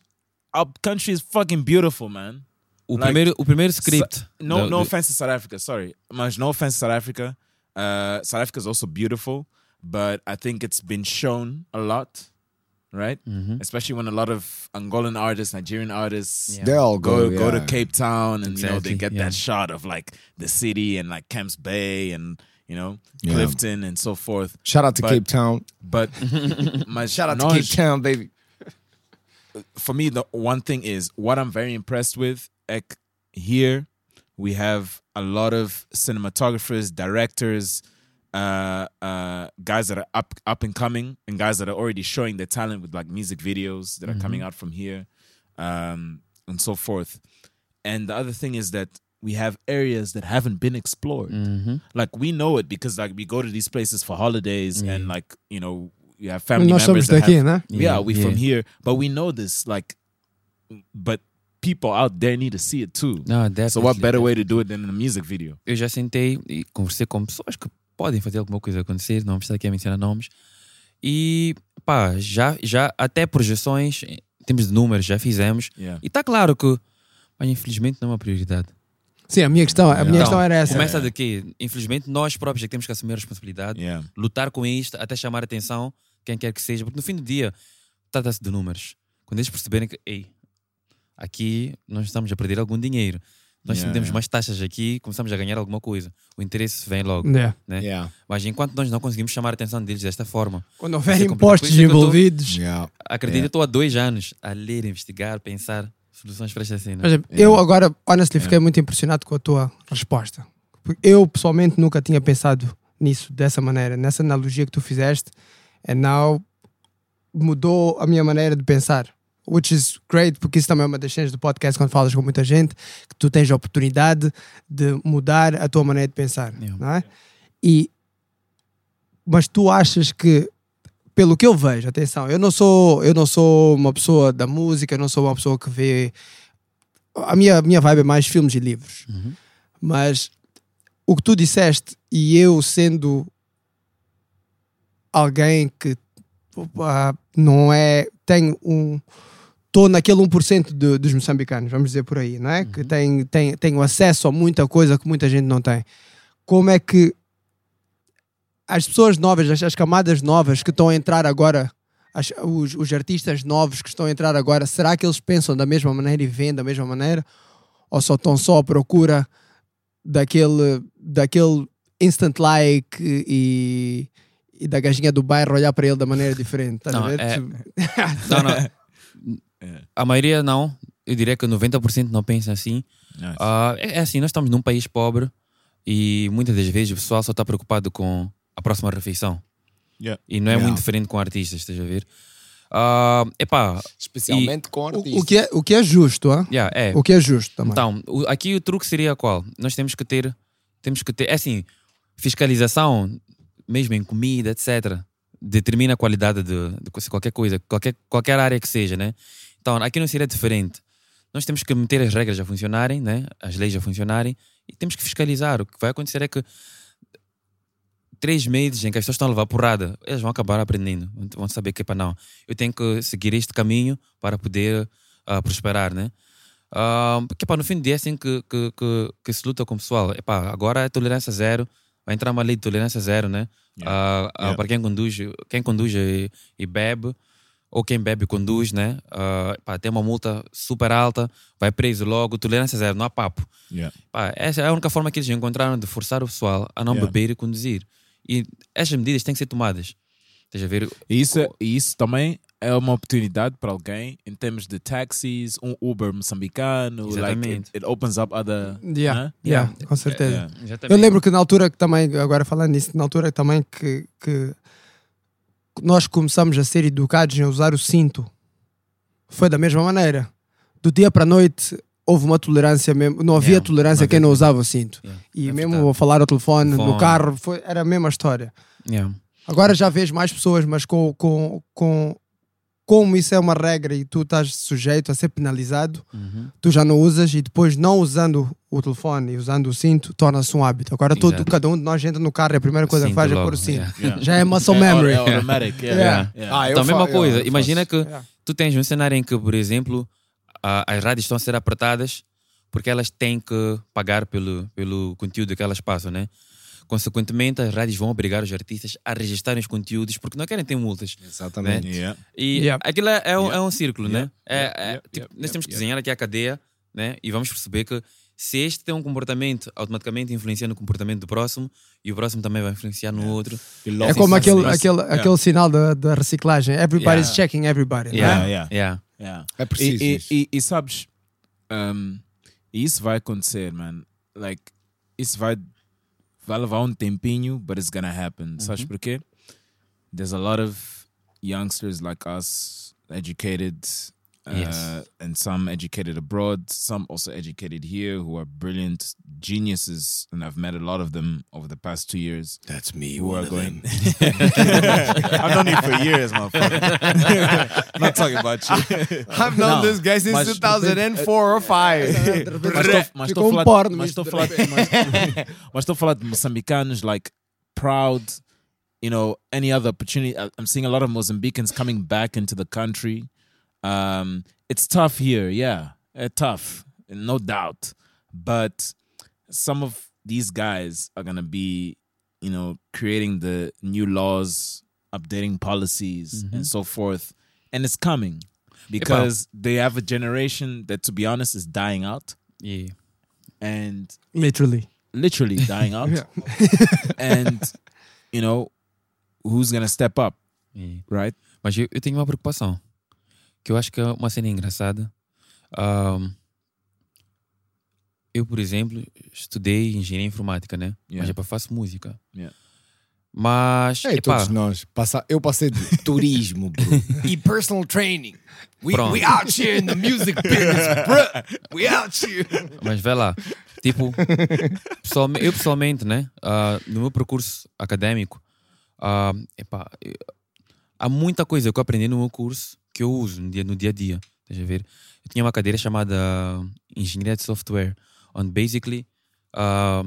our country is fucking beautiful, man. O, like, primeiro, o primeiro script. No, da- no offense to South Africa, sorry. Mas no offense to South Africa. Uh, South Africa is also beautiful, but I think it's been shown a lot, right? Uhum. Especially when a lot of Angolan artists, Nigerian artists Yeah. They all go go, go to. Cape Town and you know they get yeah. that shot of like the city and like Camps Bay and you know Yeah. Clifton and so forth. Shout out to But- Cape Town. But my Shout out to Cape Town, baby. for me, the one thing is what I'm very impressed with. Ek, here, we have a lot of cinematographers, directors, uh, uh, guys that are up up and coming, and guys that are already showing their talent with like music videos that are coming out from here, um, and so forth. And the other thing is that we have areas that haven't been explored. Uhum. Like we know it because like we go to these places for holidays, and like you know you have family nós members that daqui, have né? yeah, we from yeah. here, but we know this. Like, but people out there need to see it too. Não, so what better way to do it than in a music video? eu já sentei e conversei com pessoas que podem fazer alguma coisa acontecer, não precisa aqui mencionar nomes. E pá, já, já até projeções, em termos de números, já fizemos. Yeah. E está claro que, mas infelizmente não é uma prioridade. Sim, a minha questão, a minha Então, questão era essa. Começa de quê? Infelizmente nós próprios é que temos que assumir a responsabilidade, Yeah. lutar com isto, até chamar a atenção, quem quer que seja, porque no fim do dia trata-se de números. Quando eles perceberem que, ei, aqui nós estamos a perder algum dinheiro, nós Yeah, temos yeah. mais taxas aqui, começamos a ganhar alguma coisa. O interesse vem logo. Yeah. Né? Yeah. Mas enquanto nós não conseguimos chamar a atenção deles desta forma, Quando houver impostos é que eu tô- envolvidos. Yeah. acredito, Yeah. eu estou há dois anos a ler, investigar, pensar soluções para esta cena. Por exemplo, eu agora, honestly, fiquei muito impressionado com a tua resposta. Porque eu, pessoalmente, nunca tinha pensado nisso dessa maneira. Nessa analogia que tu fizeste, and now mudou a minha maneira de pensar. Which is great, porque isso também é uma das cenas do podcast quando falas com muita gente, que tu tens a oportunidade de mudar a tua maneira de pensar. Yeah. Não é? E mas tu achas que, pelo que eu vejo, atenção, eu não sou, eu não sou uma pessoa da música, eu não sou uma pessoa que vê. A minha, minha vibe é mais filmes e livros. Mas o que tu disseste, e eu sendo alguém que ah, não é. tem um. Estou naquele 1% de, dos moçambicanos, vamos dizer por aí, não é? Que tem, tem, tenho acesso a muita coisa que muita gente não tem. Como é que as pessoas novas, as, as camadas novas que estão a entrar agora, as- os, os artistas novos que estão a entrar agora, será que eles pensam da mesma maneira e veem da mesma maneira? Ou só estão só à procura daquele, daquele instant like e, e da gajinha do bairro olhar para ele da maneira diferente? Estás a Não, ver? é- Tipo- Não, não. A maioria não. Eu diria que 90% não pensa assim. Ah, é, é assim, nós estamos num país pobre e muitas das vezes o pessoal só está preocupado com a próxima refeição. Yeah. E não é Yeah. muito diferente com artistas, estás a ver? Ah, epá, Especialmente com artistas. o, o que é, o que é justo, ah? yeah, é. o que é justo também. Então, o- aqui o truque seria qual? Nós temos que ter, temos que ter, é assim, fiscalização, mesmo em comida, etc., determina a qualidade de, de qualquer coisa, qualquer, qualquer área que seja, né? Então, aqui não seria diferente. Nós temos que meter as regras a funcionarem, né? As leis a funcionarem e temos que fiscalizar. O que vai acontecer é que três meses em que as pessoas estão a levar porrada, eles vão acabar aprendendo. Vão saber que, para não, eu tenho que seguir este caminho para poder ah, prosperar, né? Ah, porque pá, no fim do dia é assim que, que, que, que se luta com o pessoal. Epá, agora é tolerância zero, vai entrar uma lei de tolerância zero, né? Ah, ah, Yeah. Para quem conduz, quem conduz e, e bebe, ou quem bebe e conduz, né? Pá, tem uma multa super alta, vai preso logo, tolerância zero, não há papo. Yeah. Pá, essa é a única forma que eles encontraram de forçar o pessoal a não Yeah. beber e conduzir. E essas medidas têm que ser tomadas. Estás a ver? E isso, é- isso também é uma oportunidade para alguém em termos de táxis, um Uber moçambicano. Like Exatamente. it, it opens up other. Yeah, né? yeah, com certeza. Yeah. Eu lembro que na altura que também, agora falando nisso, na altura também que, que nós começamos a ser educados em usar o cinto. Foi da mesma maneira. Do dia para a noite houve uma tolerância mesmo, não havia Yeah, tolerância não a quem havia não usava o cinto. Yeah. E É mesmo verdade. a falar ao telefone, no carro, foi, era a mesma história. Yeah. Agora já vês mais pessoas, mas com, com, com como isso é uma regra e tu estás sujeito a ser penalizado, Uhum. tu já não usas e depois não usando o telefone e usando o cinto torna-se um hábito. Agora todo, cada um de nós entra no carro e a primeira coisa que faz é logo, pôr o cinto. yeah. Yeah. Já é muscle É, memory. É, automatic. Yeah. Yeah. Yeah. Ah, Então, a mesma coisa. eu Imagina que Yeah. tu tens um cenário em que, por exemplo, as rádios estão a ser apertadas porque elas têm que pagar pelo, pelo conteúdo que elas passam, né? Consequentemente, as rádios vão obrigar os artistas a registrarem os conteúdos porque não querem ter multas. Exatamente. Yeah. E Yeah. aquilo é, é um, Yeah. é um círculo, né? É, Yeah. é- Yeah. tipo, Yeah. nós temos que Yeah. desenhar aqui a cadeia, né? E vamos perceber que se este tem um comportamento, automaticamente influencia no comportamento do próximo e o próximo também vai influenciar no outro. É como aquele, aquele, yeah. aquele sinal da, da reciclagem. Everybody's Yeah. checking everybody. né? Yeah, yeah. Yeah. Yeah. É preciso E, isso. e, e, e sabes, um, isso vai acontecer, man. Like, isso vai, vai levar um tempinho, but it's gonna happen. Sabes porquê? There's a lot of youngsters like us, educated, uh, Yes. Uh, and some educated abroad, some also educated here, who are brilliant geniuses, and I've met a lot of them over the past two years. That's me, who are going. I've known you for years, motherfucker. Not talking about you. I've known Não, this guy since mas- 2004 or 5. Mas estou- mas estou Ficou um a falar, porno mas isto estou a falar, mas, mas estou a falar de moçambicanos like proud, you know, any other opportunity. I- I'm seeing a lot of Mozambicans coming back into the country. Um, it's tough here, yeah, uh, tough, no doubt. But some of these guys are gonna be, you know, creating the new laws, updating policies, and so forth, and it's coming because they have a generation that, to be honest, is dying out Yeah. and Literally. literally dying out. and you know, who's gonna step up, Yeah. right? Mas eu, eu tenho uma preocupação. Que eu acho que é uma cena engraçada. Ahm, eu, por exemplo, estudei engenharia informática, né? Yeah. Mas é para faço música. Yeah. Mas, Ei, epá, todos nós. Passa, eu passei de turismo, bro. e personal training. We, Pronto. we out here in the music business, bro. We out here. mas vai lá. Tipo, pessoalme- eu pessoalmente, né? ah, no meu percurso académico, ah, epá, há muita coisa que eu aprendi no meu curso que eu uso no dia, no dia a dia. Estás a ver? Eu tinha uma cadeira chamada Engenharia de Software, onde basically ah,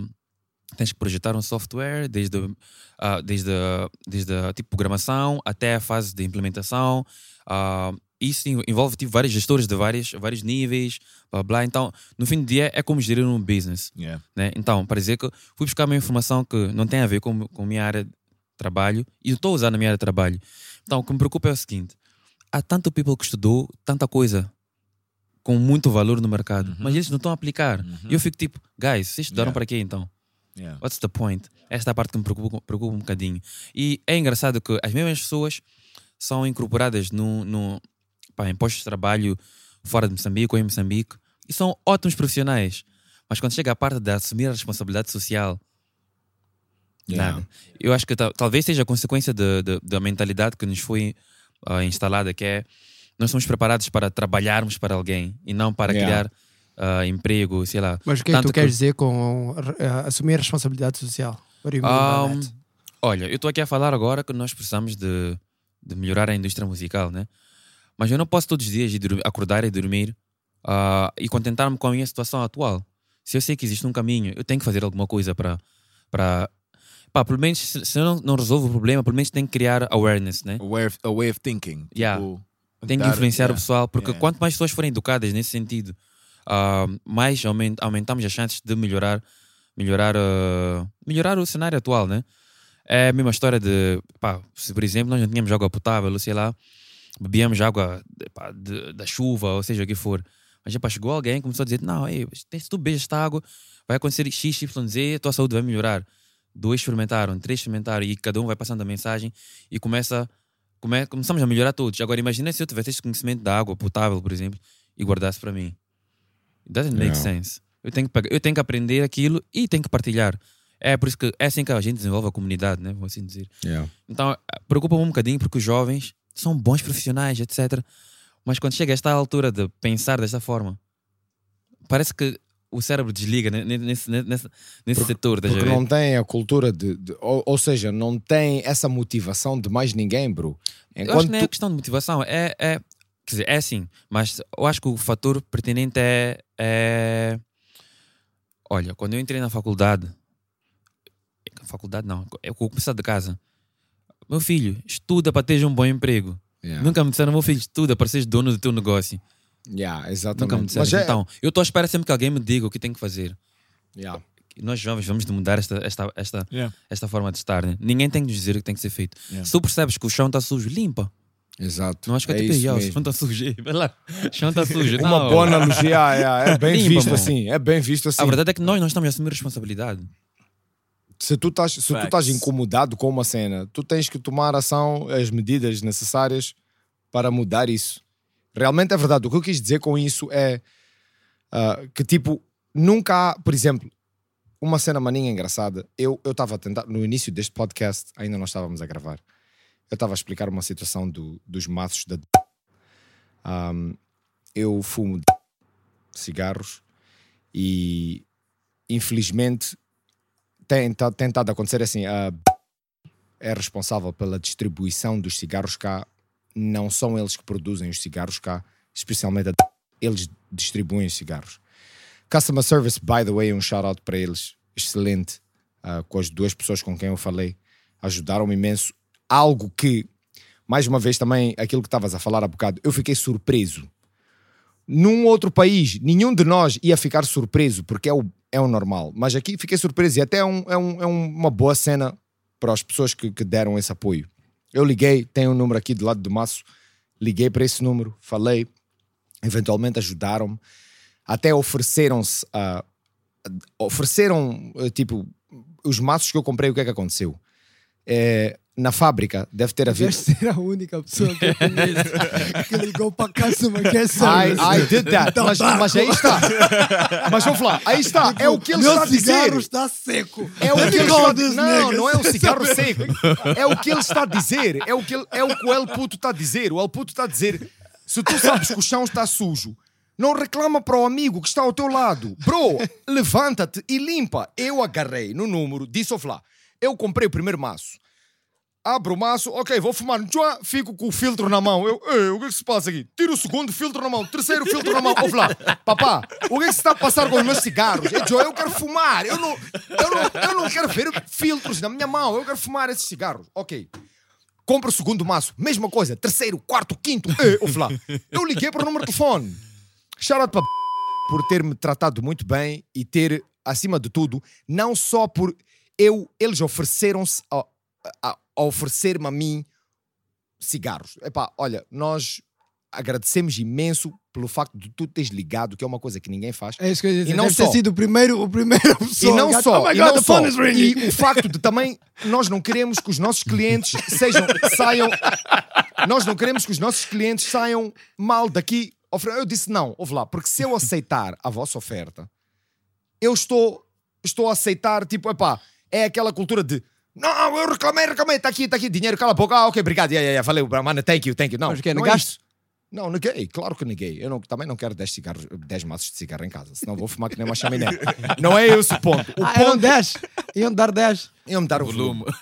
tens que projetar um software desde, ah, desde, desde a tipo, programação até a fase de implementação. Ah, isso en- envolve tipo, vários gestores de vários, vários níveis, blá blá. Então, no fim do dia, é como gerir um business. Yeah. Né? Então, para dizer que fui buscar uma informação que não tem a ver com, a minha área de trabalho e estou a usar na minha área de trabalho. Então, o que me preocupa é o seguinte: há tanto people que estudou tanta coisa com muito valor no mercado, mas eles não estão a aplicar. E eu fico tipo, guys, vocês estudaram Yeah. para quê então? Yeah. What's the point? Esta é a parte que me preocupa, preocupa um bocadinho. E é engraçado que as mesmas pessoas são incorporadas no, no, pá, em postos de trabalho fora de Moçambique ou em Moçambique e são ótimos profissionais. Mas quando chega a parte de assumir a responsabilidade social, Yeah. nada. Eu acho que tal- talvez seja a consequência de- de- da mentalidade que nos foi ah, instalada, que é nós somos preparados para trabalharmos para alguém e não para Yeah. criar ah, emprego, sei lá. Mas o que é que tu queres dizer com eh, assumir a responsabilidade social? What do you mean by Um, that? olha, eu estou aqui a falar agora que nós precisamos de, de melhorar a indústria musical, né? Mas eu não posso todos os dias acordar e dormir ah, e contentar-me com a minha situação atual. Se eu sei que existe um caminho, eu tenho que fazer alguma coisa para. Pá, pelo menos, se, não, não resolvo o problema, pelo menos tenho que criar awareness, né? A way of, a way of thinking. Yeah. Tipo, Tem que influenciar o yeah. pessoal, porque Yeah. quanto mais pessoas forem educadas nesse sentido, ah, mais aument- aumentamos as chances de melhorar, melhorar, ah, melhorar o cenário atual, né? É a mesma história de, pá, se por exemplo nós não tínhamos água potável, ou sei lá, bebíamos água pá, de- da chuva, ou seja o que for. Mas epá, chegou alguém e começou a dizer: Não, ei, se tu beijas esta água, vai acontecer X, Y, Z, a tua saúde vai melhorar. Dois experimentaram, três experimentaram, e cada um vai passando a mensagem e começa, come, começamos a melhorar todos. Agora, imagina se eu tivesse esse conhecimento da água potável, por exemplo, e guardasse para mim. It doesn't make Yeah. sense. Eu tenho, que, pegar- eu tenho que aprender aquilo e tenho que partilhar. É por isso que é assim que a gente desenvolve a comunidade, né? Vou assim dizer. Yeah. Então, preocupa-me um bocadinho porque os jovens são bons profissionais, etc. Mas quando chega a esta altura de pensar desta forma, parece que o cérebro desliga ne- ne- nesse, nesse, nesse setor, estás a Porque não tem a cultura de. de- ou, ou seja, não tem essa motivação de mais ninguém, bro. Eu acho Enquanto que não é tu- questão de motivação, é, é, quer dizer, é assim, mas eu acho que o fator pertinente é, é olha, quando eu entrei na faculdade, faculdade não, eu comecei de casa, meu filho, estuda para teres um bom emprego. Yeah. Nunca me disseram, meu filho, estuda para seres dono do teu negócio. Yeah, exatamente. Nunca me disseram. Mas é- Então, eu estou à espera sempre que alguém me diga o que tem que fazer. Yeah. Nós jovens vamos de mudar esta, esta, esta, Yeah. esta forma de estar. Né? Ninguém tem que nos dizer o que tem que ser feito. Yeah. Se tu percebes que o chão está sujo, limpa. Exato. Não acho que é, é tipo, isso "Ei, ó, o chão está sujo. Vai lá, o chão está sujo. Uma Não. boa analogia, é, é bem Limpa, visto mano. assim. É bem visto assim. A verdade é que nós não estamos a assumir responsabilidade. se tu estás se tu estás incomodado com uma cena, tu tens que tomar ação, as medidas necessárias para mudar isso. Realmente é verdade. O que eu quis dizer com isso é ah, que, tipo, nunca há, por exemplo, uma cena maninha engraçada. Eu estava a tentar, no início deste podcast, ainda não estávamos a gravar, eu estava a explicar uma situação do- dos maços da. Ahm, eu fumo cigarros e, infelizmente, tem tá- tentado acontecer assim. A é responsável pela distribuição dos cigarros cá. Não são eles que produzem os cigarros cá, especialmente a eles distribuem os cigarros. Customer Service, by the way, um shout out para eles, excelente. ah, com as duas pessoas com quem eu falei, ajudaram-me imenso. Algo que, mais uma vez, também aquilo que estavas a falar há bocado, eu fiquei surpreso. Num outro país, nenhum de nós ia ficar surpreso, porque é o, é o normal. Mas aqui fiquei surpreso e até é, um- é um- é um- uma boa cena para as pessoas que, que deram esse apoio. Eu liguei, tem um número aqui do lado do maço, liguei para esse número, falei, eventualmente ajudaram-me, até ofereceram-se a. ofereceram, eh, tipo, os maços que eu comprei, o que é que aconteceu? Eh, na fábrica deve ter havido. Deve ser a única pessoa que eu conheço que ligou para casa, mas quer I, saber. I did that, Então mas, tá. mas aí está. Mas vamos lá, aí está, é o que ele Meu está a dizer. cigarro está seco. É o que ele está Não, não é um cigarro seco. É o que ele está a dizer. É o que, ele, é o, que o El Puto está a dizer. O El Puto está a dizer: se tu sabes que o chão está sujo, não reclama para o amigo que está ao teu lado. Bro, levanta-te e limpa. Eu agarrei no número, disse ao lá. Eu comprei o primeiro maço. Abro o maço, ok, vou fumar, fico com o filtro na mão. Eu, "Ei, o que é que se passa aqui? Tiro o segundo filtro na mão, terceiro filtro na mão. Ouve lá, papá, o que é que se está a passar com os meus cigarros? Eu, eu quero fumar, eu não, eu, não, eu não quero ver filtros na minha mão, eu quero fumar esses cigarros. Ok. Compro o segundo maço, mesma coisa, terceiro, quarto, quinto. Ouve lá, eu liguei para o número de telefone. Shout out para por ter-me tratado muito bem e ter, acima de tudo, não só por eu, eles ofereceram-se a, a- a oferecer-me a mim cigarros. Epá, olha, nós agradecemos imenso pelo facto de tu teres ligado, que é uma coisa que ninguém faz. É isso que eu ia dizer. E não Deve só. ter sido o primeiro, o primeiro E pessoa. não Gato, só, Oh e God, não só. E o facto de também nós não queremos que os nossos clientes sejam saiam nós não queremos que os nossos clientes saiam mal daqui. Eu disse não, ouve lá, porque se eu aceitar a vossa oferta, eu estou estou a aceitar, tipo, epá, é aquela cultura de não, eu reclamei, reclamei, está aqui, está aqui, dinheiro, cala a boca, ah, ok, obrigado, yeah, yeah, yeah, valeu, mano, thank you, thank you. Não, Mas o quê, não é negaste? isso. Não, neguei, claro que neguei. Eu não- também não quero 10, cigarros, 10 maços de cigarro em casa, senão vou fumar que nem uma chaminé. não é esse o ponto. O Ah, eram ponto 10. Iam dar 10. é me dar o volume. Volume.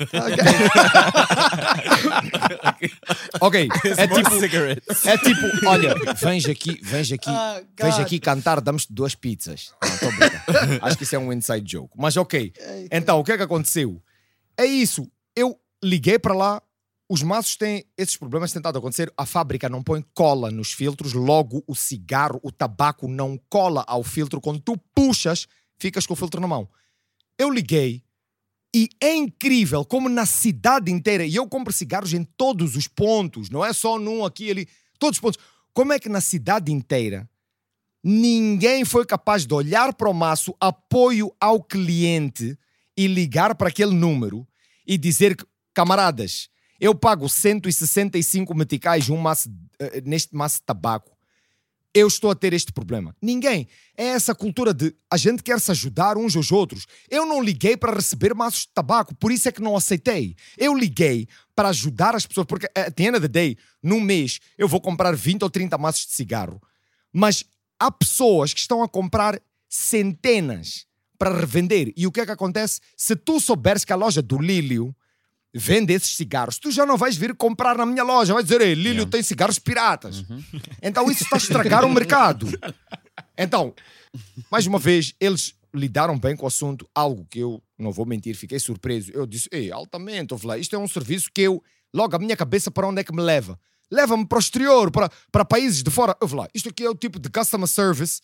Ok, é tipo, é tipo, olha, vens aqui, vens aqui, Ah, vens aqui cantar, damos-te duas pizzas. Não. Acho que isso é um inside joke. Mas ok, então o que é que aconteceu? É isso, eu liguei para lá, os maços têm esses problemas tentado acontecer, a fábrica não põe cola nos filtros, logo o cigarro, o tabaco não cola ao filtro, quando tu puxas, ficas com o filtro na mão. Eu liguei, e é incrível como na cidade inteira, e eu compro cigarros em todos os pontos, não é só num aqui ali, todos os pontos. Como é que na cidade inteira ninguém foi capaz de olhar para o maço, apoio ao cliente e ligar para aquele número e dizer que, camaradas, eu pago 165 meticais um maço, eh, neste maço de tabaco. Eu estou a ter este problema. Ninguém. É essa cultura de a gente quer se ajudar uns aos outros. Eu não liguei para receber maços de tabaco, por isso é que não aceitei. Eu liguei para ajudar as pessoas, porque at the end of the day, num mês, eu vou comprar 20 ou 30 maços de cigarro. Mas há pessoas que estão a comprar centenas para revender. E o que é que acontece? Se tu souberes que a loja do Lílio vende esses cigarros, tu já não vais vir comprar na minha loja. Vai dizer, ei, Lílio tem cigarros piratas. Então isso está a estragar o mercado. Então, mais uma vez, eles lidaram bem com o assunto, algo que eu não vou mentir, fiquei surpreso. Eu disse, ei, altamente, lá, isto é um serviço que eu, logo a minha cabeça para onde é que me leva? Leva-me para o exterior, para, para países de fora. Ouve lá, isto aqui é o tipo de customer service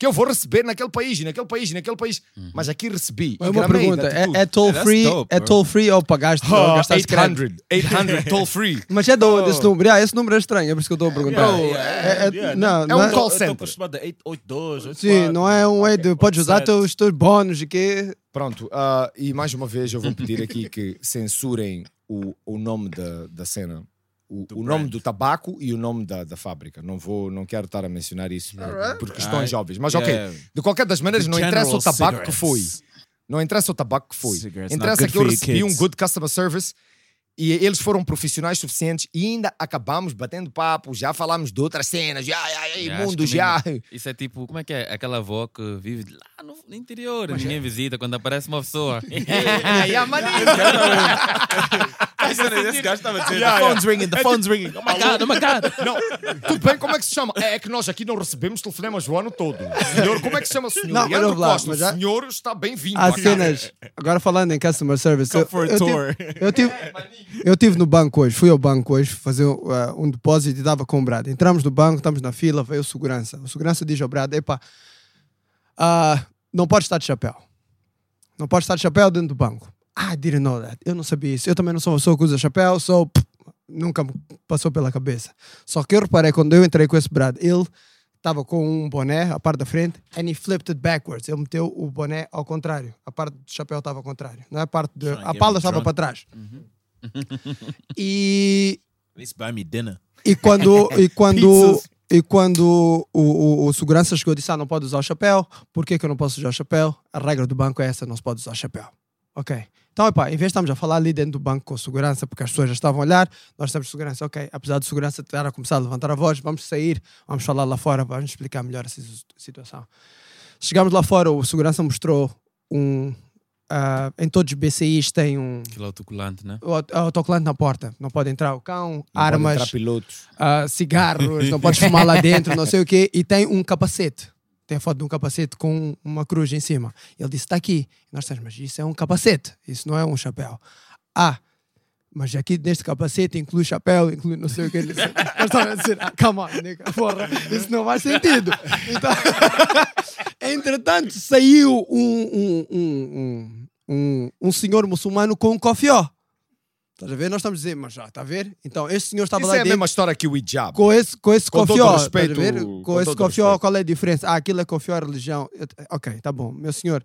que eu vou receber naquele país, e naquele país, e naquele país. Mas aqui recebi. E uma pergunta: é, é toll free? dope, é toll free ou pagaste? ou Ah, gastaste crédito? 800, 800 toll free. Mas é do, desse número. Ah, esse número é estranho, é por isso que eu estou a perguntar. Yeah, É- é- yeah, não, é um é, call center. tô acostumado a 882, 84. Sim, não é um way de podes usar 87. teus, teus bónus e quê? Pronto, ah, e mais uma vez eu vou pedir aqui que censurem o, o nome da, da cena. O, o nome do tabaco e o nome da, da fábrica. Não vou, não quero estar a mencionar isso por- por questões Ah, óbvias. Mas yeah. ok, de qualquer das maneiras, The não interessa o tabaco que foi. cigarettes. Não interessa o tabaco que foi. Cigarettes, Interessa que eu recebi um good customer service e eles foram profissionais suficientes e ainda acabamos batendo papo, já falámos de outras cenas, já, já, já, Yeah, mundo, já. Isso é tipo, como é que é? Aquela avó que vive lá no no interior, ninguém visita quando aparece uma pessoa. yeah, maninho. Esse gajo estava dizendo, the phone's ringing, the phone's ringing. Oh my God, oh my God. Não, tudo bem, como é que se chama? É, é que nós aqui não recebemos telefonemas o ano todo. Senhor, como é que se chama o senhor? Não, mas Leandro Costa, mas o já- senhor está bem-vindo. Há cenas. Agora falando em customer service. Come eu- for a eu, tour. eu, tive, eu tive no banco hoje, fui ao banco hoje fazer uh, um depósito e estava com o Brad. Entramos no banco, estamos na fila, veio o segurança. O segurança diz ao Brad: epá, ah, não pode estar de chapéu. Não pode estar de chapéu dentro do banco. Ah, I didn't know that. Eu não sabia isso. Eu também não sou uma pessoa que usa chapéu, sou. pff, nunca me passou pela cabeça. Só que eu reparei quando eu entrei com esse Brad, ele estava com um boné, a parte da frente, and he flipped it backwards. Ele meteu o boné ao contrário. A parte do chapéu estava ao contrário. Não é a parte de, a pala me estava para trás. E At least buy me dinner. e quando, e quando, e quando o, o, o segurança chegou e disse: Ah, não pode usar o chapéu. Por que, que eu não posso usar o chapéu? A regra do banco é essa: não se pode usar o chapéu. Ok. Então, epá, em vez de estarmos a falar ali dentro do banco com segurança, porque as pessoas já estavam a olhar, nós temos segurança, ok. Apesar de segurança estar a começar a levantar a voz, vamos sair, vamos falar lá fora, vamos explicar melhor situ- situação. Chegámos lá fora, o segurança mostrou um, ah, em todos os BCIs tem um Aquele autocolante, né? o aut- autocolante na porta. Não pode entrar o cão, Não pode armas, entrar pilotos. ah, cigarros, não podes fumar lá dentro, não sei o quê. E tem um capacete. Tem a foto de um capacete com uma cruz em cima. Ele disse: está aqui. E nós estamos, mas isso é um capacete, isso não é um chapéu. Ah, mas aqui neste capacete inclui chapéu, inclui não sei o que. Ele disse, nós estávamos a dizer: ah, calma, nigga, porra, isso não faz sentido. Então, entretanto, saiu um, um, um, um, um, senhor muçulmano com um cofió. Estás a ver? Nós estamos a dizer, mas já, está a ver? Então, este senhor estava Isso lá é a dentro mesma história que o hijab. com esse, com esse Com todo cofió, respeito, com Com, esse cofió, respeito. qual é a diferença? Ah, aquilo é cofió, é religião. Ok, tá bom, meu senhor.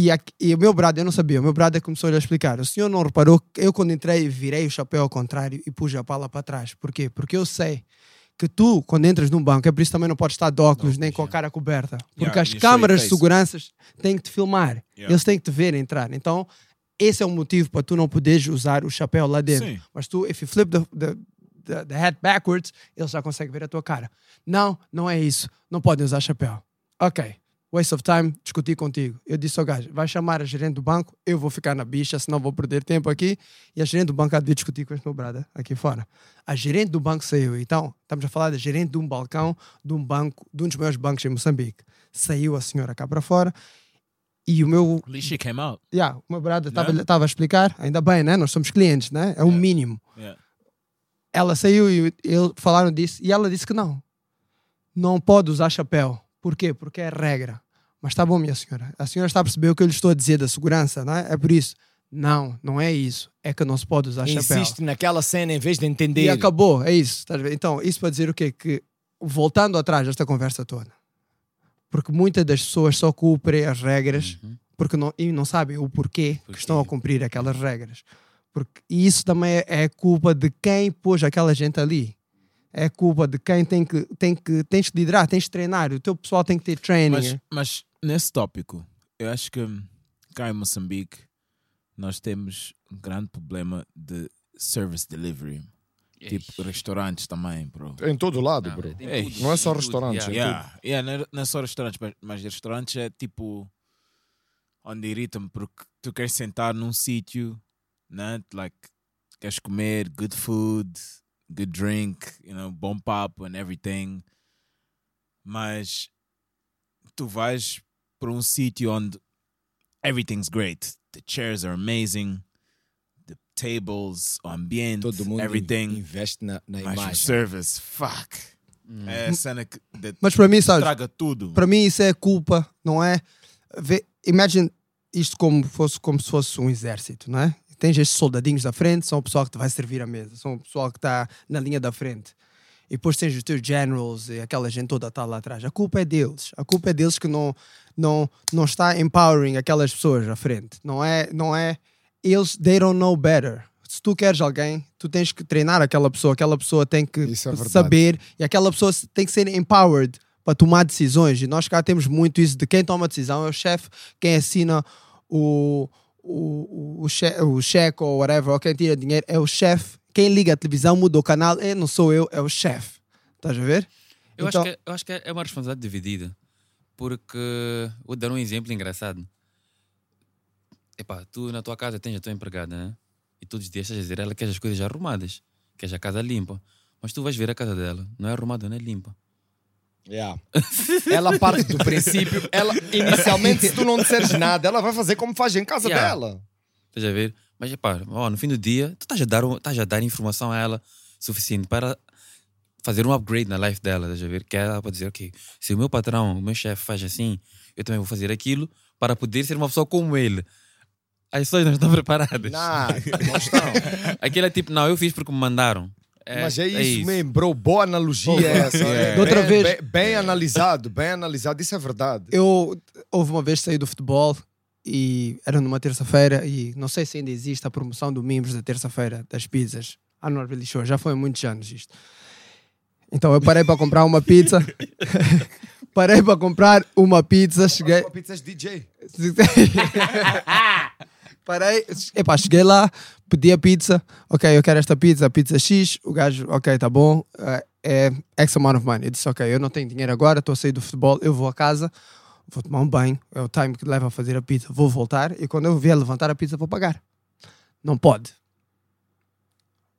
E, aqui- e o meu brother, eu não sabia, o meu brother começou a explicar. O senhor não reparou que eu, quando entrei, virei o chapéu ao contrário e pus a pala para trás. Por quê? Porque eu sei que tu, quando entras num banco, é por isso também não podes estar de óculos nem com a cara coberta. Porque Yeah, as câmaras de face. segurança têm que te filmar. Yeah. Eles têm que te ver entrar. Então, esse é o motivo para tu não poderes usar o chapéu lá dentro. Sim. Mas tu, if you flip the, the, the, the hat backwards, eles já conseguem ver a tua cara. Não, não é isso. Não podem usar chapéu. Ok. Waste of time, discutir contigo. Eu disse ao gajo, vai chamar a gerente do banco, eu vou ficar na bicha, senão vou perder tempo aqui. E a gerente do banco há de discutir com este meu brother aqui fora. A gerente do banco saiu. Então, estamos a falar da gerente de um balcão de um banco, de um dos maiores bancos em Moçambique. Saiu a senhora cá para fora e o meu she came out. Yeah, o meu brother estava a explicar, ainda bem, né? Nós somos clientes, né? É o mínimo. Yeah. Ela saiu e ele, falaram disso e ela disse que não. Não pode usar chapéu. Por quê? Porque é regra. Mas tá bom, minha senhora. A senhora está a perceber o que eu lhe estou a dizer da segurança, não é? É por isso. Não, não é isso. É que não se pode usar chapéu. Insiste naquela cena em vez de entender. E acabou, é isso. ver? Então, isso para dizer o quê? Que voltando atrás desta conversa toda, porque muitas das pessoas só cumprem as regras porque não, e não sabem o porquê, que estão a cumprir aquelas regras. Porque, e isso também é, é culpa de quem pôs aquela gente ali. É culpa de quem tem que, tem que tens que liderar, tens que treinar. O teu pessoal tem que ter training. Mas, mas nesse tópico, eu acho que cá em Moçambique nós temos um grande problema de service delivery. Tipo, restaurantes também, bro. Em todo lado, Não, bro. Ei. tudo, Não é só restaurantes, yeah. é tudo. Yeah, yeah, não é- não é só restaurantes, mas, mas restaurantes é tipo onde irritam porque tu queres sentar num sítio, né? Like, queres comer good food, good drink, you know, bom papo and everything. Mas tu vais para um sítio onde everything's great. The chairs are amazing, the tables, o ambiente, Todo mundo everything. investe na, na Mas o imagem. service, fuck. É a cena que de- Mas para mim, sabes, traga tudo. para mim isso é culpa, não é? Imagine isto como, fosse, como se fosse um exército, não é? Tens estes soldadinhos da frente, são o pessoal que te vai servir a mesa, são o pessoal que está na linha da frente. E depois tens os teus generals e aquela gente toda está lá atrás. A culpa é deles. A culpa é deles que não, não, não está empowering aquelas pessoas à frente. Não é, não é. Eles, they don't know better. Se tu queres alguém, tu tens que treinar aquela pessoa. Aquela pessoa tem que é saber e aquela pessoa tem que ser empowered para tomar decisões. E nós cá temos muito isso de quem toma a decisão é o chefe, quem assina o, o, o, che, o cheque ou whatever, ou quem tira dinheiro é o chefe. Quem liga a televisão, muda o canal, é, não sou eu, é o chefe. Estás a ver? Eu, Então- acho que, eu acho que é uma responsabilidade dividida. Porque vou dar um exemplo engraçado. Epá, tu na tua casa tens a tua empregada, né? E todos os dias estás a dizer ela quer as coisas arrumadas, quer a casa limpa. Mas tu vais ver a casa dela, não é arrumada, não é limpa. Yeah. Ela parte do princípio, ela inicialmente, se tu não disseres nada, ela vai fazer como faz em casa Yeah. dela. Estás a ver? Mas ó, no fim do dia, tu estás a, dar, estás a dar informação a ela suficiente para fazer um upgrade na life dela, estás a ver? Que ela pode dizer, ok, se o meu patrão, o meu chefe faz assim, eu também vou fazer aquilo para poder ser uma pessoa como ele. As pessoas não estão preparadas. Não, não estão. Aquilo é tipo, não, eu fiz porque me mandaram. É, Mas é isso, mesmo, bro. Boa analogia essa. É. Bem- Outra vez- Bem, bem analisado, bem analisado. Isso é verdade. Eu houve uma vez que saí do futebol e era numa terça-feira e não sei se ainda existe a promoção do Mimos da terça-feira das pizzas. I'm not really sure, já foi há muitos anos isto. Então eu parei para comprar uma pizza. parei para comprar uma pizza, cheguei. Uma pizza DJ. Parei, epá, cheguei lá, pedi a pizza, ok, eu quero esta pizza, pizza X, o gajo, ok, tá bom, eh, é X amount of money. Eu disse, ok, eu não tenho dinheiro agora, estou a sair do futebol, eu vou a casa, vou tomar um banho, é o time que leva a fazer a pizza, vou voltar e quando eu vier levantar a pizza vou pagar. Não pode.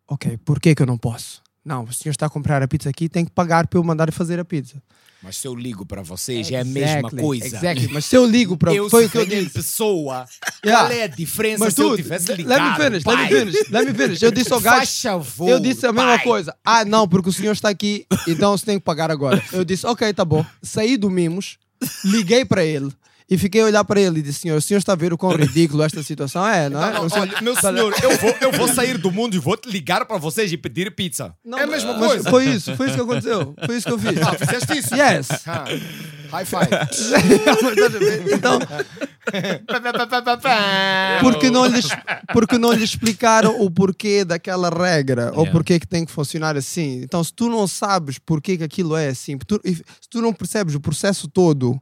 Ok, por que que eu não posso? Não, o senhor está a comprar a pizza aqui, tem que pagar para eu mandar fazer a pizza. Mas se eu ligo para vocês, é a mesma Exactly, coisa. exactly. Mas se eu ligo para Eu foi o que eu disse. pessoa, Yeah. qual é a diferença Mas se eu tivesse let ligado? me finish, let me pai? finish, let me finish. Eu disse ao gajo, Faz favor, eu disse a mesma pai. coisa. Ah, não, porque o senhor está aqui, então você tem que pagar agora. Eu disse, ok, tá bom. Saí do Mimos, liguei para ele e fiquei a olhar para ele e disse, senhor, o senhor está a ver o quão ridículo esta situação é, não é? Não, O senhor- olha, meu senhor, eu vou, eu vou sair do mundo e vou te ligar para vocês e pedir pizza. é a mesma mas coisa. Foi isso, foi isso que aconteceu. Foi isso que eu fiz. Ah, fizeste isso? Yes. Ah, high five. então, porque não, lhes, porque não lhes explicaram o porquê daquela regra ou Yeah. porquê que tem que funcionar assim. Então, se tu não sabes porquê que aquilo é assim, tu- se tu não percebes o processo todo.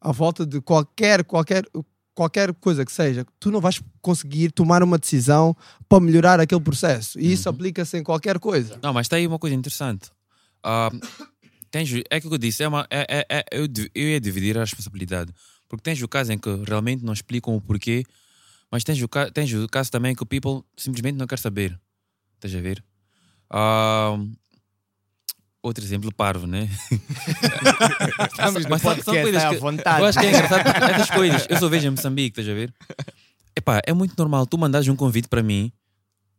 À volta de qualquer, qualquer, qualquer coisa que seja, tu não vais conseguir tomar uma decisão para melhorar aquele processo. E isso aplica-se em qualquer coisa. Não, mas está aí uma coisa interessante. Ah, tens, é que eu disse, é uma, é, é, é- eu, eu ia dividir a responsabilidade. Porque tens o caso em que realmente não explicam o porquê, mas tens o, tens o caso também que o people simplesmente não quer saber. Estás a ver? Ah, outro exemplo parvo, né? Estamos no Mas são- coisas é que- vontade. Eu acho que é engraçado essas coisas. Eu só vejo em Moçambique, estás a ver? Epá, é muito normal tu mandares um convite para mim,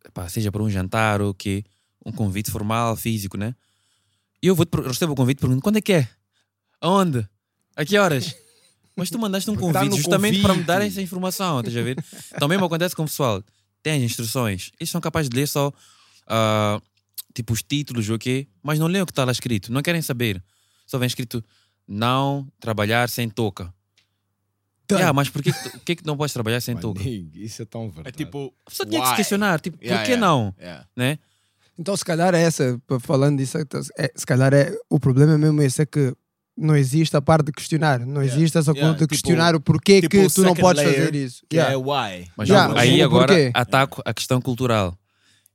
epá, seja para um jantar ou o quê, um convite formal, físico, né? E eu vou -te, recebo o convite e pergunto: quando é que é? Aonde? A que horas? Mas tu mandaste um convite justamente para me dar convite. essa informação, estás a ver? Então mesmo acontece com o pessoal. Tem as instruções. Eles são capazes de ler só ah, tipo os títulos, o quê? Mas não leem o que está lá escrito. Não querem saber. Só vem escrito não trabalhar sem touca. Yeah, mas por que, que não podes trabalhar sem touca? Isso é tão verdade. É tipo. A pessoa tinha que se questionar, tipo, Yeah, por que yeah, não? Yeah. Né? Então, se calhar é essa, falando disso, então, é, se calhar é, o problema é mesmo esse, é que não existe a parte de questionar, não Yeah. existe essa Yeah, conta de tipo- questionar o porquê tipo que tu não podes layer, fazer isso. Que Yeah. é why. Mas Yeah, aí agora porquê? ataco a questão cultural.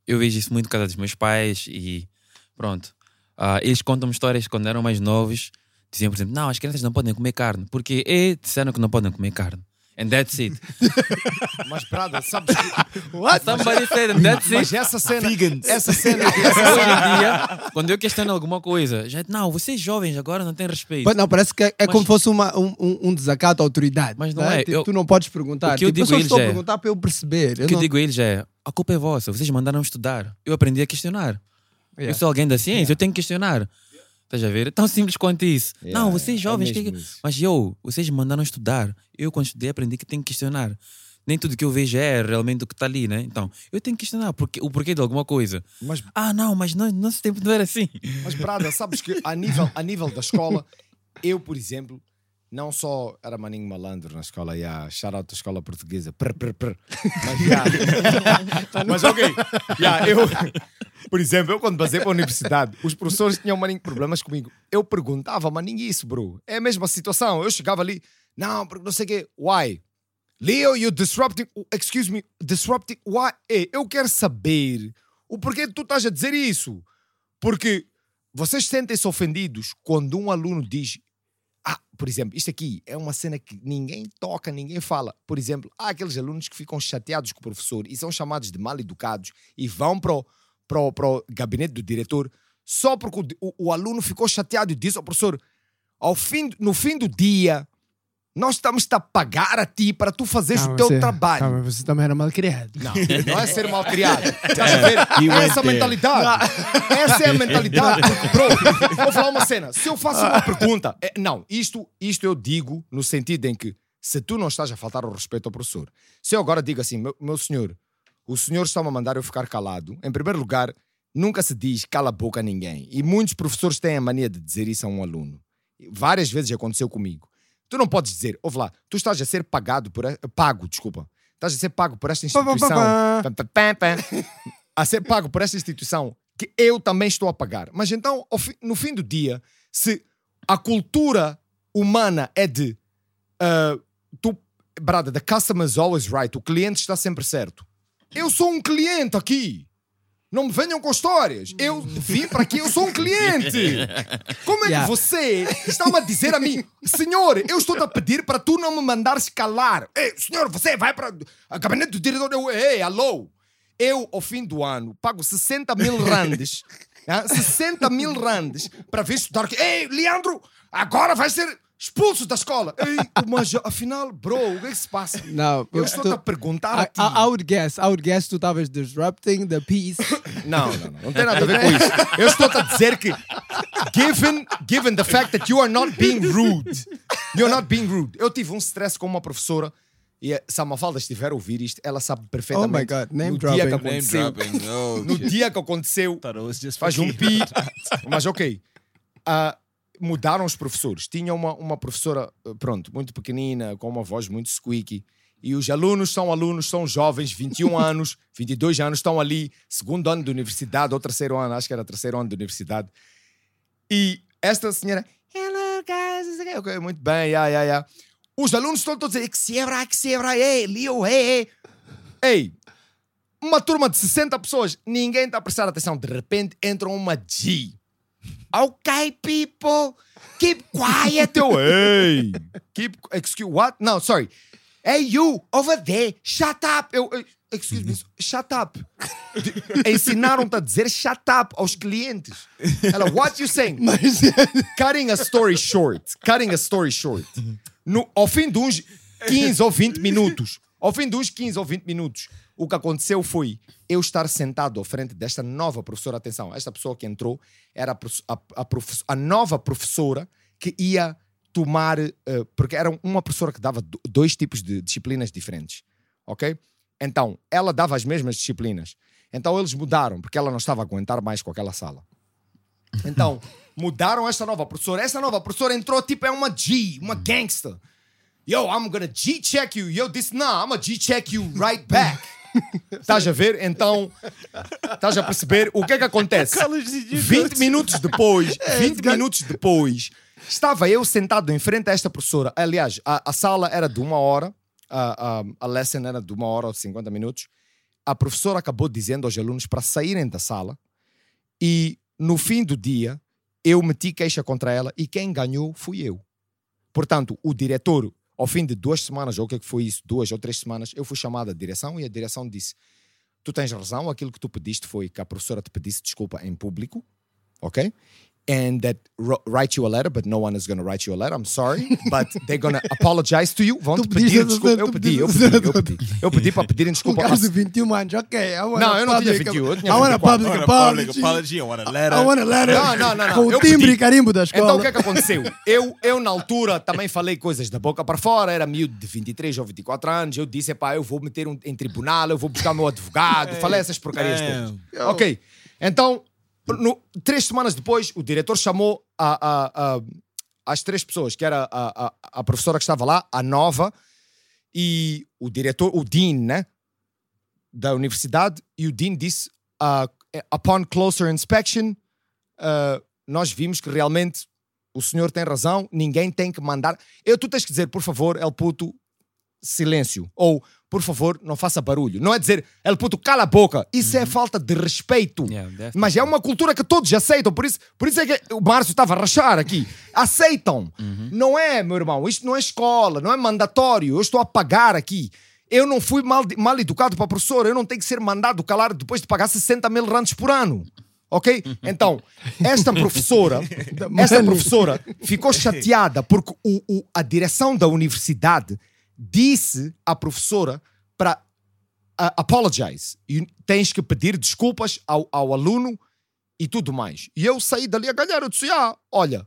Eu vejo isso muito por causa dos meus pais e pronto. Ah, eles contam histórias quando eram mais novos. Diziam, por exemplo, não, as crianças não podem comer carne. Porque e disseram que não podem comer carne. And that's it. Mas, Prada, sabes que. What? Somebody said and that's Mas it. essa cena. Essa cena. Hoje em dia, quando eu questiono alguma coisa, já, não, vocês jovens agora não têm respeito. Mas Não, parece que é, é Mas- como se fosse uma, um, um- desacato à autoridade. Mas não né? é, Tipo, eu- tu não podes perguntar. o que eu tipo, digo só a estou a eles é- perguntar para eu perceber. O Eu que eu não- digo a eles é: a culpa é vossa, vocês mandaram estudar. Eu aprendi a questionar. Yeah. Eu sou alguém da ciência, eu tenho que questionar. Estás a ver? É tão simples quanto isso. Yeah, não, vocês é jovens, que- mesmo isso. mas eu, vocês me mandaram estudar. Eu, quando estudei, aprendi que tenho que questionar. Nem tudo que eu vejo é realmente o que está ali, né? Então, eu tenho que questionar porque, o porquê de alguma coisa. Mas, Ah, não, mas no nosso tempo não era assim. mas Prada, sabes que a nível, a nível da escola, eu, por exemplo, não só era maninho malandro na escola, yeah, shout out da escola portuguesa, prr, prr, prr. Mas, yeah. mas ok, yeah, eu, por exemplo, eu quando passei para a universidade, os professores tinham maninho problemas comigo. Eu perguntava, maninho, isso, bro, é a mesma situação. Eu chegava ali, não, porque não sei o quê, why? Leo, you disrupting, excuse me, disrupting, why? Ei, eu quero saber o porquê tu estás a dizer isso. Porque vocês sentem-se ofendidos quando um aluno diz ah, por exemplo, isto aqui é uma cena que ninguém toca, ninguém fala. Por exemplo, há aqueles alunos que ficam chateados com o professor e são chamados de mal educados e vão para o, para o, para o gabinete do diretor só porque o, o- o aluno ficou chateado e disse ao professor: ao fim, no fim do dia, nós estamos a pagar a ti para tu fazeres o teu você- trabalho. calma, você também era mal criado. Não, não é ser mal criado. Estás a ver? He went Essa there. mentalidade. Essa é a mentalidade. Bro, vou falar uma cena. Se eu faço uma pergunta. é- não, isto, isto eu digo no sentido em que se tu não estás a faltar o respeito ao professor, se eu agora digo assim, meu, meu senhor, o senhor está-me a mandar eu ficar calado, em primeiro lugar, nunca se diz cala a boca a ninguém. E muitos professores têm a mania de dizer isso a um aluno. Várias vezes já aconteceu comigo. Tu não podes dizer, ouve lá, tu estás a ser pagado por. e- Pago, desculpa. Estás a ser pago por esta Pá, pá, pá, instituição. pá. A ser pago por esta instituição que eu também estou a pagar. Mas então, no fim do dia, se a cultura humana é de. ah, tu, brother, the customer is always right. O cliente está sempre certo. Eu sou um cliente aqui. Não me venham com histórias. Eu vim para aqui, eu sou um cliente. Como é que Yeah. você está-me a dizer a mim, senhor, eu estou-te a pedir para tu não me mandares calar. Ei, senhor, você vai para a gabinete do diretor. Eu, ei, alô. Eu, ao fim do ano, pago 60 mil randes. ah, 60 mil randes para vir estudar aqui. Ei, Leandro, agora vai ser expulso da escola. Ei, mas afinal, bro, o que é que se passa? Não, Eu tu- estou-te a perguntar a I, ti. I, I would guess, I would guess tu estavas disrupting the peace. Não, não, não. Não tem nada a ver com isso. Eu estou-te a dizer que, given, given the fact that you are not being rude, you're not being rude. Eu tive um stress com uma professora e se a Mafalda estiver a ouvir isto, ela sabe perfeitamente. Oh my God, name no dia que dropping. Name aconteceu. dropping. Oh, No shit. dia que aconteceu, faz um pi. Mas ok. Ah, mudaram os professores. Tinha uma, uma professora, eh, pronto, muito pequenina, com uma voz muito squeaky. E os alunos são alunos, são jovens, 21 anos, 22 anos, estão ali, segundo ano de universidade, ou terceiro ano, acho que era terceiro ano de universidade. E esta senhora, hello guys, não sei o quê. Ok, muito bem, yeah, yeah, yeah. Os alunos estão todos a dizer, que sebra, que sebra, ei, Leo, ei, ei. Ei, uma turma de 60 pessoas, ninguém está a prestar atenção. De repente entra uma G. Ok, people, keep quiet. Eu, hey, keep, excuse, what? No, sorry. Hey, you, over there, shut up. Eu, eh, excuse me, shut up. Ensinaram-te a dizer shut up aos clientes. Ela, what you saying? Mas cutting a story short, cutting a story short, no, ao fim de uns 15 ou 20 minutos, ao fim de uns 15 ou 20 minutos, o que aconteceu foi eu estar sentado à frente desta nova professora. Atenção, esta pessoa que entrou era a, a, a profe- a nova professora que ia tomar, eh, porque era uma professora que dava do- dois tipos de disciplinas diferentes, ok? Então, ela dava as mesmas disciplinas. Então, eles mudaram, porque ela não estava a aguentar mais com aquela sala. Então, mudaram esta nova professora. Essa nova professora entrou tipo é uma G, uma gangster. Yo, I'm gonna G-check you. Eu disse, nah, I'm gonna G-check you right back. Estás a ver? Então, estás a perceber o que é que acontece? 20 minutos depois, 20 minutos depois, estava eu sentado em frente a esta professora. Aliás, a, a sala era de uma hora, a, a, a lesson era de uma hora ou 50 minutos. A professora acabou dizendo aos alunos para saírem da sala e no fim do dia eu meti queixa contra ela e quem ganhou fui eu. Portanto, o diretor, ao fim de duas semanas, ou o que é que foi isso, duas ou três semanas, eu fui chamado à direção e a direção disse: Tu tens razão, aquilo que tu pediste foi que a professora te pedisse desculpa em público, ok? And that write you a letter, but no one is going to write you a letter. I'm sorry, but they're going to apologize to you. Vão te pedir desculpa. Eu pedi, eu pedi, eu pedi. Eu pedi para pedirem um desculpa. cara Mas- de 21 anos, ok. I want Não, a eu não tinha public- 21, eu tinha I want a 24. public apology. I want a letter. I want a letter. Não, não, não, não. Com o timbre e carimbo da escola. Então o que é que aconteceu? Eu, eu, na altura, também falei coisas da boca para fora, era miúdo de 23 ou 24 anos. Eu disse, pá, eu vou meter um, em tribunal, eu vou buscar meu advogado. falei essas porcarias damn. todas. Ok. Então, no- três semanas depois, o diretor chamou a, a- a- as três pessoas, que era a, a, professora que estava lá, a nova, e o diretor, o dean, né? Da universidade, e o dean disse, ah, upon closer inspection, ah, nós vimos que realmente o senhor tem razão, ninguém tem que mandar. Eu, tu tens que dizer, por favor, El Puto, silêncio. Ou, por favor, não faça barulho. Não é dizer, El Puto, cala a boca. Isso é falta de respeito. Yeah. Mas é uma cultura que todos aceitam. Por isso, por isso é que o Márcio estava a rachar aqui. Aceitam. Não é, meu irmão. Isto não é escola, não é mandatório. Eu estou a pagar aqui. Eu não fui mal, mal educado para a professora. Eu não tenho que ser mandado calar depois de pagar 60 mil randes por ano. Ok? Então, esta professora, esta professora ficou chateada porque o, o- a direção da universidade disse à professora para a- apologize. E tens que pedir desculpas ao, ao aluno e tudo mais. E eu saí dali a ganhar. Eu disse: ah, olha,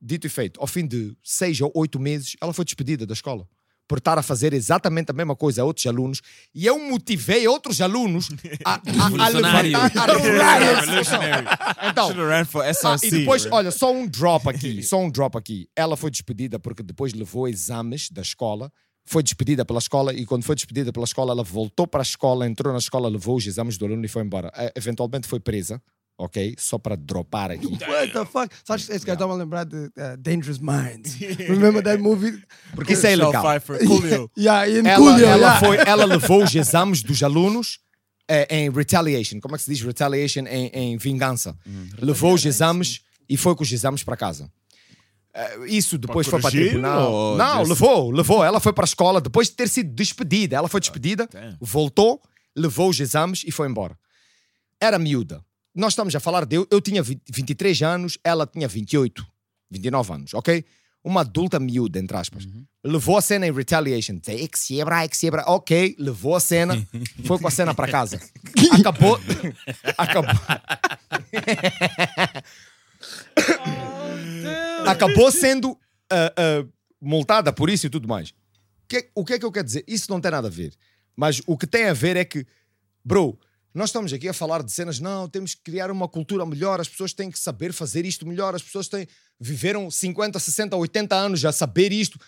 dito e feito, ao fim de seis ou oito meses, ela foi despedida da escola. Por estar a fazer exatamente a mesma coisa a outros alunos, e eu motivei outros alunos a, a, a levantar a revolucionar a. Então, for ah, SRC. e depois, bro. olha, só um drop aqui, só um drop aqui. Ela foi despedida porque depois levou exames da escola, foi despedida pela escola e quando foi despedida pela escola, ela voltou para a escola, entrou na escola, levou os exames do aluno e foi embora. Eh, Eventualmente foi presa, ok? Só para dropar aqui. What the fuck? Sabes, esse cara estava a lembrar de uh, Dangerous Minds. Remember that movie? Porque isso é ilegal. Coolio. Yeah, Ela, Coolio, ela, yeah. foi, ela levou os exames dos alunos é, em retaliation. Como é que se diz retaliation? Em, em vingança. Levou os exames e foi com os exames para casa. Eh, Isso depois foi para tribunal. Não, levou, levou. Ela foi para a escola depois de ter sido despedida. Ela foi despedida, damn. voltou, levou os exames e foi embora. Era miúda. Nós estamos a falar de eu, eu tinha 20 23 anos, ela tinha 28, 29 anos, ok? Uma adulta miúda, entre aspas. Levou a cena em retaliation. "É que siebra, é que siebra." Ok, levou a cena, foi com a cena para casa. Acabou. Acabou. Acabou sendo ah, ah, multada por isso e tudo mais. Que- o que é que eu quero dizer? Isso não tem nada a ver. Mas o que tem a ver é que, bro, nós estamos aqui a falar de cenas, não, temos que criar uma cultura melhor, as pessoas têm que saber fazer isto melhor, as pessoas têm, viveram 50, 60, 80 anos a saber isto.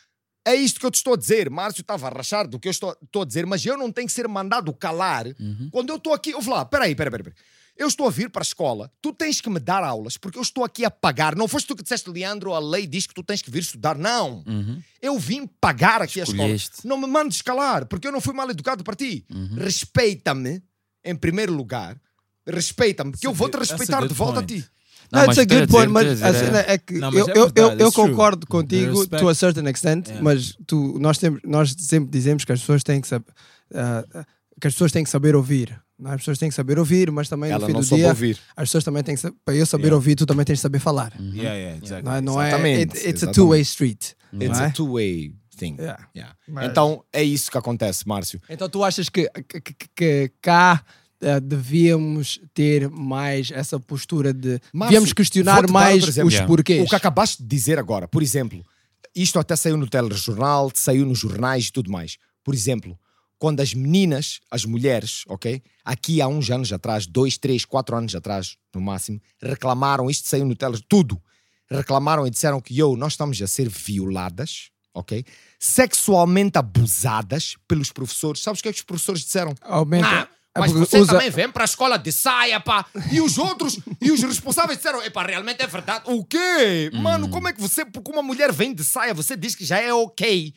É isto que eu te estou a dizer. Márcio estava a rachar do que eu estou, estou a dizer, mas eu não tenho que ser mandado calar quando eu estou aqui. Vou lá, peraí, peraí, peraí. peraí. Eu estou a vir para a escola, tu tens que me dar aulas, porque eu estou aqui a pagar. Não foste tu que disseste, Leandro, a lei diz que tu tens que vir estudar. Não. Eu vim pagar aqui a Escolheste. escola. Não me mandes calar, porque eu não fui mal educado para ti. Respeita-me, em primeiro lugar. Respeita-me, porque eu vou te a respeitar de volta point. a ti. Não, Não, it's mas a good point, dizer- mas a dizer, cena é que Não, mas eu, é eu, eu, eu it's true. concordo contigo to a certain extent, Yeah. mas tu, nós, temos, nós sempre dizemos que as pessoas têm que saber que as pessoas têm que saber ouvir. É? As pessoas têm que saber ouvir, mas também Ela no fim não do soube dia ouvir. as pessoas também têm que saber, para eu saber Yeah. ouvir, tu também tens de saber falar. Yeah, yeah, exactly. Não é? Não é Exatamente, it- it's a two-way street. It's é? a two-way thing. Yeah. Yeah. Mas- Então é isso que acontece, Márcio. Então tu achas que, que, que- que cá eh, devíamos ter mais essa postura de Márcio, devíamos questionar mais exemplo. os Yeah. porquês. O que acabaste de dizer agora, por exemplo, isto até saiu no telejornal, saiu nos jornais e tudo mais. Por exemplo, quando as meninas, as mulheres, ok? Aqui há uns anos atrás, dois, três, quatro anos atrás, no máximo, reclamaram, isto saiu no tele, tudo. Reclamaram e disseram que eu, nós estamos a ser violadas, ok? Sexualmente abusadas pelos professores. Sabes o que é que os professores disseram? Aumenta. Ah, mas você usa- também vem para a escola de saia, pá. E os outros, e os responsáveis disseram, epá, realmente é verdade. O quê? Mano, como é que você, porque uma mulher vem de saia, você diz que já é ok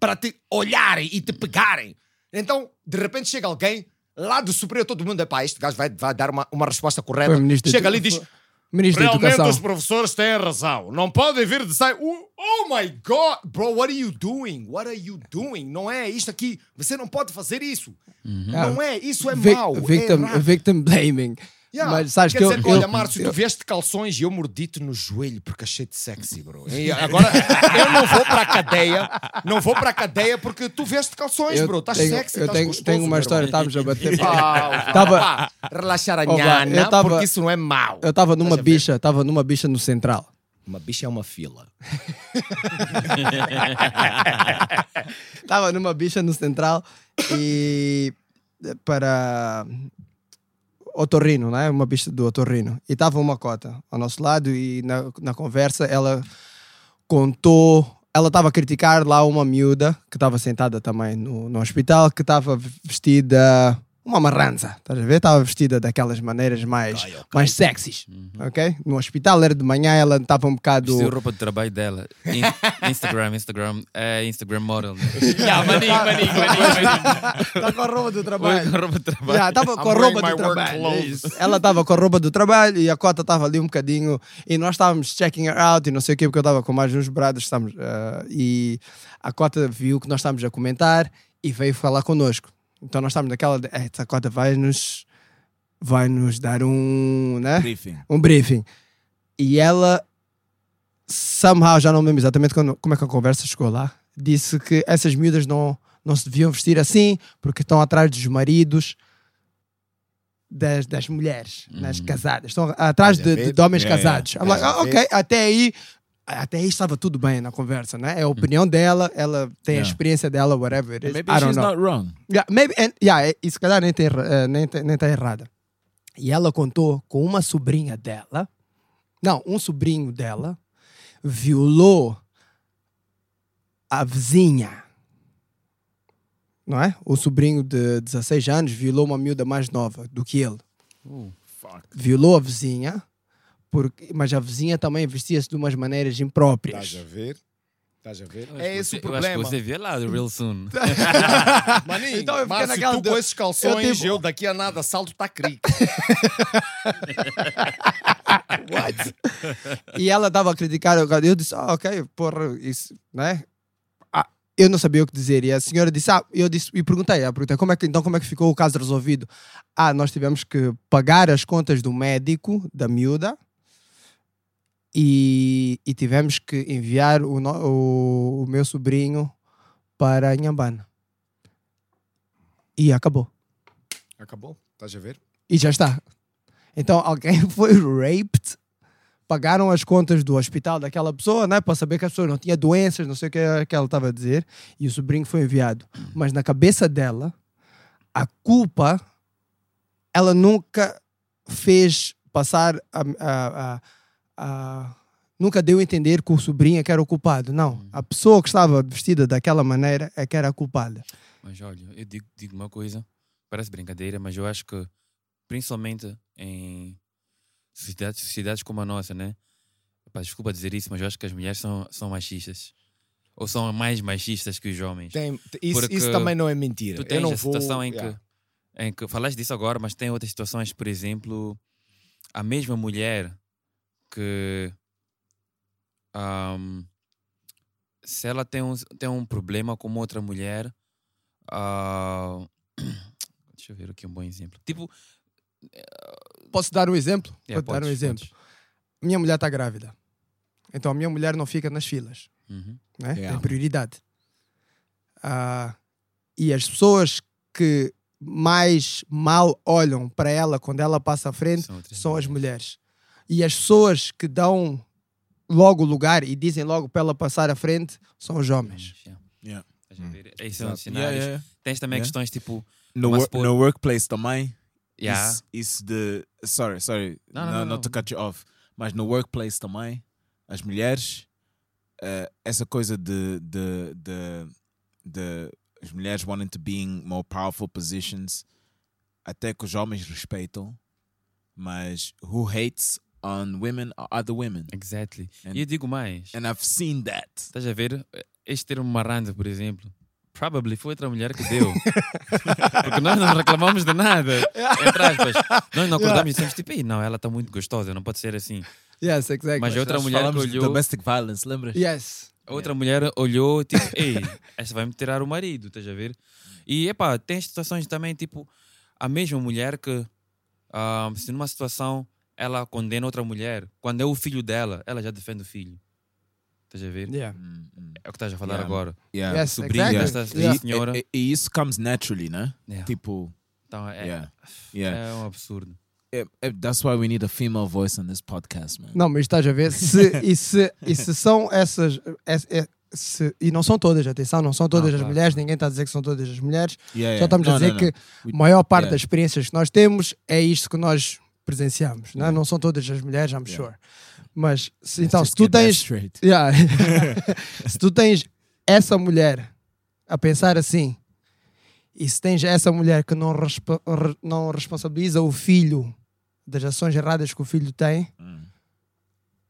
para te olharem e te pegarem. Então, de repente chega alguém lá do superior, todo mundo, epá, este gajo vai, vai dar uma, uma resposta correta. Chega ali e diz, Ministro Realmente os professores têm razão. Não podem vir de saia. Oh, oh my God! Bro, what are you doing? What are you doing? Não é isto aqui. Você não pode fazer isso. Não é. Isso é Vic- mau. é victim, errado. victim blaming. Yeah. Mas sabes Quer que eu, dizer, eu- olha, Márcio, eu- tu vieste de calções e eu mordi-te no joelho porque achei-te sexy, bro. E agora eu não vou para a cadeia, não vou para a cadeia porque tu vieste de calções, eu bro. Estás sexy, eu tenho, gostoso, tenho uma história, estávamos a bater. Ah, Tava- pá, relaxar a nhana, eu tava- porque isso não é mau. Eu estava numa bicha, estava numa bicha no central. Uma bicha é uma fila. Estava numa bicha no central e para otorrino, né? Uma bicha do otorrino. E estava uma cota ao nosso lado e na, na conversa ela contou, ela estava a criticar lá uma miúda que estava sentada também no, no hospital, que estava vestida uma marrança, estás a ver? Estava vestida daquelas maneiras mais, mais sexys, ok? No hospital era de manhã, ela estava um bocado... Vestiu roupa de trabalho dela. In- Instagram, Instagram, é Instagram model. yeah, maninho, maninho, maninho, Está com a roupa do trabalho. roupa de trabalho. Já, estava com a roupa do trabalho. é. Ela estava com a roupa do trabalho e a cota estava ali um bocadinho. E nós estávamos checking her out e não sei o quê, porque eu estava com mais uns brothers. Estamos, ah, e a cota viu que nós estávamos a comentar e veio falar connosco. Então nós estávamos naquela. De, "Eh, essa cota vai nos. Vai nos dar um. Né? Briefing. um briefing. E ela, somehow, já não me lembro exatamente quando- como é que a conversa chegou lá, disse que essas miúdas não, não se deviam vestir assim porque estão atrás dos maridos das, das mulheres, das casadas. Estão atrás a de, ver? de homens Yeah, casados. I'm like, Estás a "Ah, ok, até aí. Até aí estava tudo bem na conversa, né? É a opinião dela, ela tem a Yeah. experiência dela, whatever it is. Maybe I don't she's know. not wrong. Yeah, maybe, and, yeah, e se calhar nem está nem, tem- nem tá errada. E ela contou com uma sobrinha dela, não, um sobrinho dela, violou a vizinha. Não é? O sobrinho de 16 anos violou uma miúda mais nova do que ele. Fuck. Violou a vizinha, porque, mas a vizinha também vestia-se de umas maneiras impróprias. Estás a ver? Estás a ver? Eu É esse você- o problema. Eu acho que você vê lá, real soon. Maninho, Então eu fiquei Márcio, naquela tu de- com esses calções, eu eu, tipo- daqui a nada salto tá cric. What? e ela estava a criticar, eu eu disse, ah, ok, porra, isso, né? Ah, eu não sabia o que dizer. E a senhora disse, ah, eu disse, e perguntei, ah, perguntei como é que, então como é que ficou o caso resolvido? Ah, nós tivemos que pagar as contas do médico, da miúda, e, e tivemos que enviar o, no- o, o meu sobrinho para Inhambana. E acabou. Acabou? Estás a ver? E já está. Então alguém foi raped, pagaram as contas do hospital daquela pessoa, né, para saber que a pessoa não tinha doenças, não sei o que, que ela estava a dizer, e o sobrinho foi enviado. Mas na cabeça dela, a culpa, ela nunca fez passar a. a- a- a- nunca deu a entender que o sobrinho é que era o culpado. Não. A pessoa que estava vestida daquela maneira é que era a culpada. Mas olha, eu digo, digo uma coisa, parece brincadeira, mas eu acho que, principalmente em sociedades, sociedades como a nossa, né? Epá, desculpa dizer isso, mas eu acho que as mulheres são, são machistas. Ou são mais machistas que os homens. Tem, isso, isso também não é mentira. Tu eu tens não a vou, situação em, yeah. que, em que. Falaste disso agora, mas tem outras situações, por exemplo, a mesma mulher que. ahm, se ela tem um, tem um problema com uma outra mulher. ah, deixa eu ver aqui um bom exemplo. Tipo. Posso dar um exemplo? yeah, Vou dar um exemplo. podes. Minha mulher está grávida. Então a minha mulher não fica nas filas. Uhum. né? Yeah. Tem prioridade. Ah, e as pessoas que mais mal olham para ela quando ela passa à frente São são as mulheres. E as pessoas que dão logo lugar e dizem logo para ela passar à frente são os homens. Yeah. Yeah. Esses são cenários. yeah. Tens também Yeah. questões tipo. No, wor- por- no workplace também. Yeah. Isso, isso de. Sorry, sorry. Não, no, não, not to cut you off. Mas no workplace também, as mulheres, eh, essa coisa de, de, de, de as mulheres wanting to be in more powerful positions, até que os homens respeitam, mas who hates on women are other women. Exactly. And- e eu digo mais. And I've seen that. Estás a ver? Este termo marranda, por exemplo, probably foi outra mulher que deu. Porque nós não reclamamos de nada. Entre aspas. Nós não acordamos e dissemos tipo, "Ih, não, ela está muito gostosa, não pode ser assim. Yes, exactly. Mas outra Nós mulher de olhou, domestic violence, lembras? Yes. outra mulher olhou tipo, ei, esta vai me tirar o marido, estás a ver? E epá, tem situações também tipo, a mesma mulher que ah, se numa situação ela condena outra mulher, quando é o filho dela, ela já defende o filho. Estás a ver? Yeah. Mm, mm. É o que estás a falar Yeah. agora. Yeah. Yes, sobrinho exactly. desta Yeah. senhora. E, e isso comes naturally, né? Yeah. Tipo, Então é, yeah. Yeah. é um absurdo. Eh, eh, That's why we need a female voice on this podcast, man. Não, mas estás a ver? Se, e, se, e se são essas. es- é- se- e não são todas, atenção, não são todas Não, as claro. mulheres, ninguém está a dizer que são todas as mulheres. Yeah, Só yeah. estamos a dizer no, que a maior parte yeah. das experiências que nós temos é isto que nós presenciamos. Não, é? não são todas as mulheres, I'm Yeah. sure. Mas se, Let's então, se tu tens. Yeah. se tu tens essa mulher a pensar assim, e se tens essa mulher que não, respo- não responsabiliza o filho das ações erradas que o filho tem, Hum.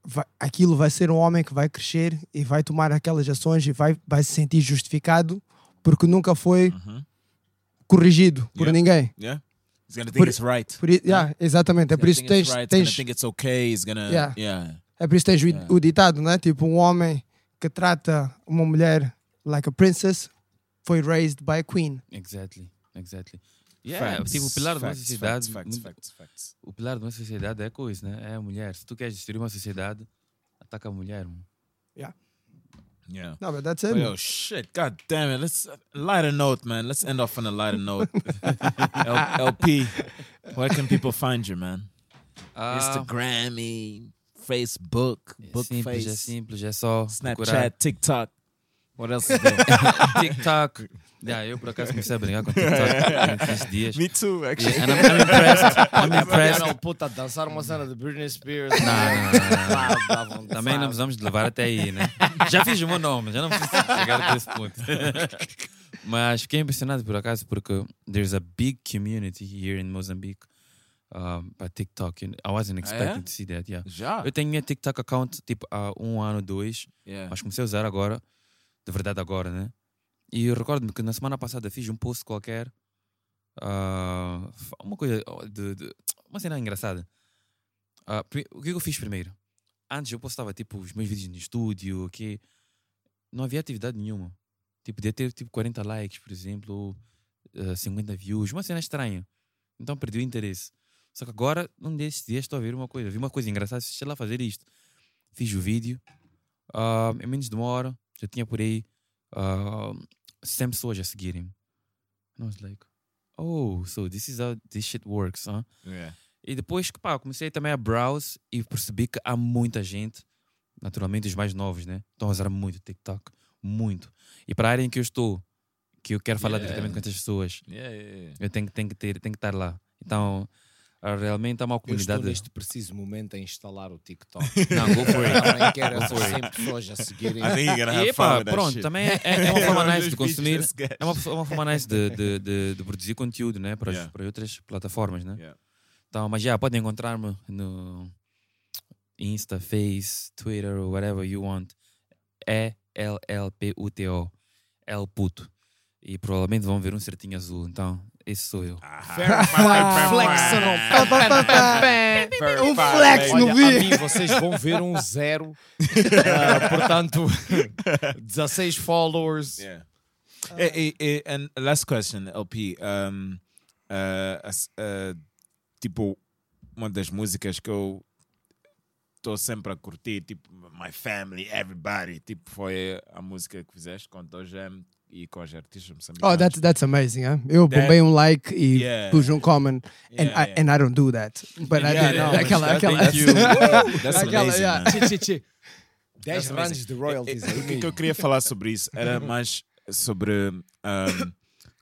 vai- aquilo vai ser um homem que vai crescer e vai tomar aquelas ações e vai, vai se sentir justificado porque nunca foi Mhm. corrigido por Yeah. ninguém. Yeah. He's gonna think Por- it's right. Por yeah, exatamente. É por isso que tens, right. He's gonna tens, think it's okay. He's gonna. Yeah. Yeah. é por isso que tens o- Yeah. o ditado, né? Tipo, um homem que trata uma mulher like a princess foi raised by a queen. Exactly, exactly. Yeah, Facts, tipo, o pilar de uma facts, sociedade. Facts, facts, facts, facts. O pilar de uma sociedade é a coisa, né? É a mulher. Se tu queres destruir uma sociedade, ataca a mulher, mano. Yeah. No, but that's it. But yo, shit, god damn it. Let's lighter note, man. Let's end off on a lighter note. L- LP, where can people find you, man? Ah, Instagram, e Facebook, é Bookface, simples, é simples, é só Snapchat, procurar TikTok. What else is there? TikTok. Yeah, eu por acaso comecei a brincar com TikTok durante esses dias. Me too, actually. Yeah, and I'm, I'm impressed. I'm impressed. Não, puta, dançar uma cena de Britney Spears. Não, não, não, não. Também não precisamos de levar até aí, né? Já fiz o meu nome, já não preciso chegar até esse ponto. Mas fiquei impressionado por acaso porque there's a big community here in Mozambique um, para TikTok. I wasn't expecting é? to see that, yeah. Já? Eu tenho minha TikTok account tipo há um ano, dois, Yeah. mas comecei a usar agora. de verdade agora, né? E eu recordo-me que na semana passada fiz um post qualquer, ah, uma coisa de, de- uma cena engraçada. Pri- o que é que eu fiz primeiro? Antes eu postava tipo os meus vídeos no estúdio, que não havia atividade nenhuma. Tipo, podia ter tipo 40 likes, por exemplo, ou ah, 50 views, uma cena estranha. Então perdi o interesse. Só que agora, num desses dias, estou a ver uma coisa. Vi uma coisa engraçada, deixa lá fazer isto. Fiz o vídeo, ah, em menos de uma hora, já tinha por aí ah, 100 pessoas a seguirem. And I was like, oh, so this is how this shit works, huh? Yeah. E depois que pá, comecei também a browse e percebi que há muita gente, naturalmente os mais novos, né? Estão a usar muito TikTok. Muito. E para a área em que eu estou, que eu quero falar Yeah. diretamente com essas pessoas, Yeah, eu tenho, que- tenho, que ter, tenho que estar lá. Então, realmente há uma Eu estou comunidade. neste preciso momento a instalar o TikTok. Não, go for it. Também quero Go essas for it. 100 pessoas a seguirem. E that pronto, também é, é uma forma nice de consumir. É uma, é uma forma nice de, de, de, de produzir conteúdo, né? Para, as- Yeah. para outras plataformas, né? Yeah. Então, mas já, podem encontrar-me no Insta, Face, Twitter, whatever you want. É L-L-P-U-T-O. L puto. E provavelmente vão ver um certinho azul. Então, esse sou eu. Um flex no vídeo. vocês vão ver um zero. Ah, portanto, 16 followers. Yeah. Eh, and last question, LP. Um, uh, uh, tipo, uma das músicas que eu estou sempre a curtir, tipo, My Family, Everybody, tipo, foi a música que fizeste com o e com os artistas moçambicanos. Oh, that's that's amazing, huh? Eu That- bombei um like e Yeah. pus um comment, and Yeah, I yeah. and I don't do that, but I Yeah, did. no, aquela, aquela, thank you. That's aquela, amazing, yeah. man. Tchê, tchê, tchê. 10 That's amazing. runs de royalties. Eh, eh, O que, que eu queria falar sobre isso era mais sobre um,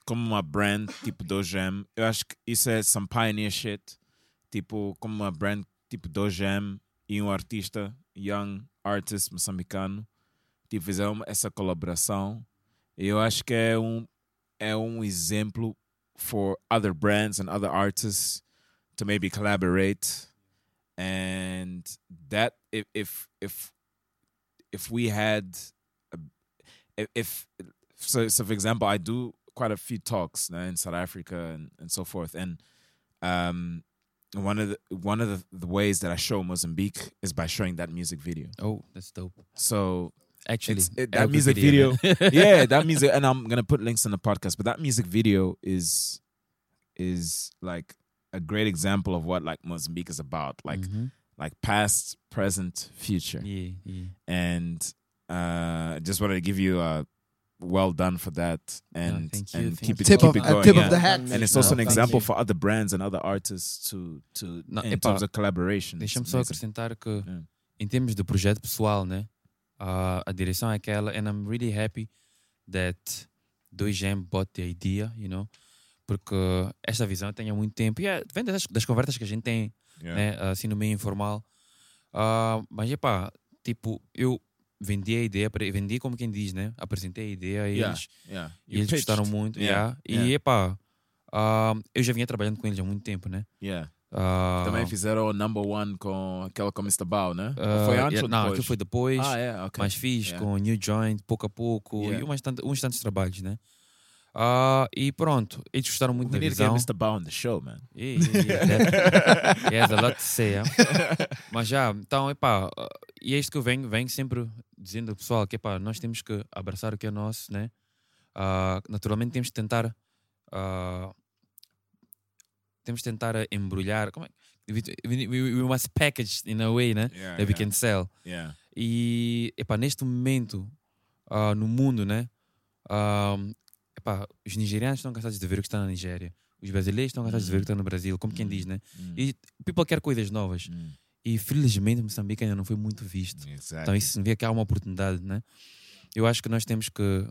como uma brand tipo Dojam. Eu acho que isso é some pioneer shit. Tipo, como uma brand tipo Dojam e um artista, young artist moçambicano, tipo, fizeram essa colaboração. E eu acho que é um, é um exemplo for other brands and other artists to maybe collaborate. And that, if, if, if if we had a, if, so, so for example i do quite a few talks in south africa and, and so forth and um one of the one of the, the ways that i show mozambique is by showing that music video Oh, that's dope. so Actually, it's, it, that music video, video yeah that music and i'm gonna put links in the podcast but that music video is is like a great example of what like mozambique is about like Mhm. like past present future Yeah, yeah. and uh, just wanted to give you a well done for that and thank you, and thank keep you. it Tip keep of- it going. tip yeah. of the hat. And it's also No, an example you. for other brands and other artists to to No, in epá, terms of collaboration. It's Deixa-me só acrescentar que, Yeah. em termos de projeto pessoal, né? A a direção é aquela, and I'm really happy that 2M bought the idea, you know? Porque esta visão eu tenho há muito tempo. E é, vem das, das conversas que a gente tem, Yeah. né? assim no meio informal. Ah, mas, epá, tipo, eu vendi a ideia, vendi como quem diz, né? Apresentei a ideia e Yeah, eles, yeah. e eles gostaram muito. Yeah, yeah. E, epá, ah, eu já vinha trabalhando com eles há muito tempo, né? Yeah. Ah, Também fizeram o number one com aquela com Mr. Bao, né? Ou ah, foi antes yeah, ou não, depois? aquilo foi depois. Ah, é, ok. Mas fiz Yeah. com New Joint, pouco a pouco, Yeah. e umas uns tantos trabalhos, né? Ah, e pronto, eles gostaram muito We da need visão. Mr. Bao on the show, man. Yeah, yeah, yeah, that- has a lot to say, yeah. Mas já, então, epá, e é isto que eu venho, venho sempre dizendo ao pessoal que epá, nós temos que abraçar o que é nosso, né? Naturalmente temos que tentar temos que tentar embrulhar como é? we, we, we- must package in a way, né? Yeah, that we yeah. can sell. Yeah. E, epá, neste momento, ah, no mundo, né? Ah, epá, os nigerianos estão cansados de ver o que está na Nigéria. Os brasileiros estão cansados de ver o que está no Brasil, como quem diz, né? Mm. E people quer coisas novas. Mm. E felizmente Moçambique ainda não foi muito visto. Exactly. Então isso vê que há uma oportunidade, né? Eu acho que nós temos que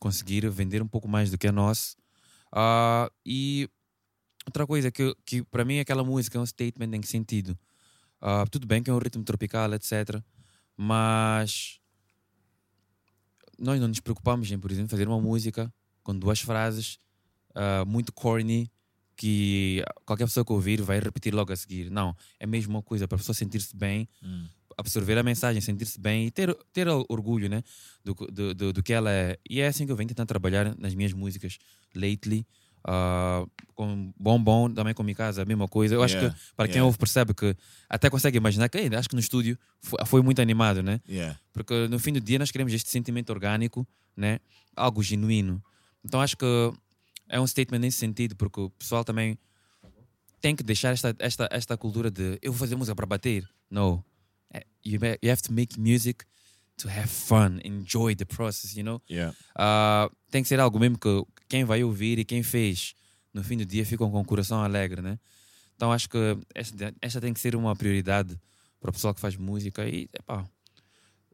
conseguir vender um pouco mais do que é nosso. Ah, e outra coisa que, que para mim aquela música é um statement em que sentido? Ah, tudo bem que é um ritmo tropical, etc. Mas nós não nos preocupamos em, por exemplo, fazer uma música com duas frases ah, muito corny que qualquer pessoa que ouvir vai repetir logo a seguir. Não, é mesmo uma coisa para a pessoa sentir-se bem, Mm. absorver a mensagem, sentir-se bem e ter, ter orgulho né? do, do, do, do que ela é. E é assim que eu venho tentando trabalhar nas minhas músicas lately. Uh, com Bombom, também com Mikasa, a mesma coisa. Eu acho Yeah, que para quem yeah. ouve percebe que até consegue imaginar que "Ei, acho que no estúdio foi, foi muito animado, né? Yeah. Porque no fim do dia nós queremos este sentimento orgânico, né? Algo genuíno. Então acho que é um statement nesse sentido, porque o pessoal também tem que deixar esta, esta, esta cultura de eu vou fazer música para bater. No. Eh, You, you have to make music to have fun, enjoy the process, you know? Ah, tem que ser algo mesmo que quem vai ouvir e quem fez no fim do dia ficam com o coração alegre, né? Então acho que esta, esta tem que ser uma prioridade para o pessoal que faz música e, epá,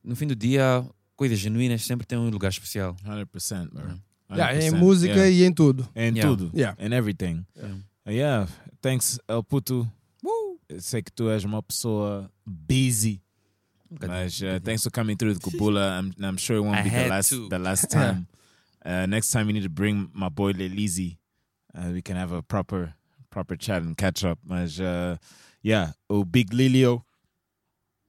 no fim do dia, coisas genuínas sempre têm um lugar especial. 100%, bro. Yeah, em 100%, música yeah. e em tudo. Em Yeah. tudo. Yeah. In everything. Yeah. Yeah. Thanks, El Puto. Eu Sei que tu és uma pessoa busy. Mas uh, thanks for coming through the Kubula. I'm, I'm sure it won't I be the last to. the last time. Uh, next time you need to bring my boy Lelizi. Uh, we can have a proper proper chat and catch up. Uh, yeah, oh Big Lilio.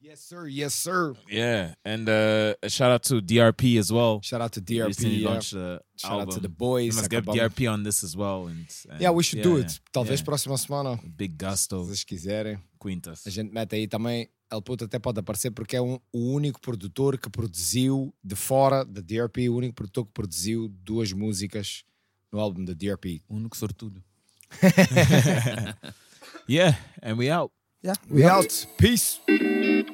Yes, sir. Yes, sir. Yeah, and uh, a shout out to DRP as well. Shout out to DRP. yeah. Shout out to the boys. We must get DRP on this as well. And, and Yeah, we should do it. Talvez yeah. próxima semana, Big se Gusto, vocês quiserem. Quintas. A gente mete aí também. El Puto até pode aparecer porque é um, o único produtor que produziu de fora da DRP, o único produtor que produziu duas músicas no álbum da DRP. O único sortudo. yeah, and we out. Yeah, we, we out. out. Peace. Peace.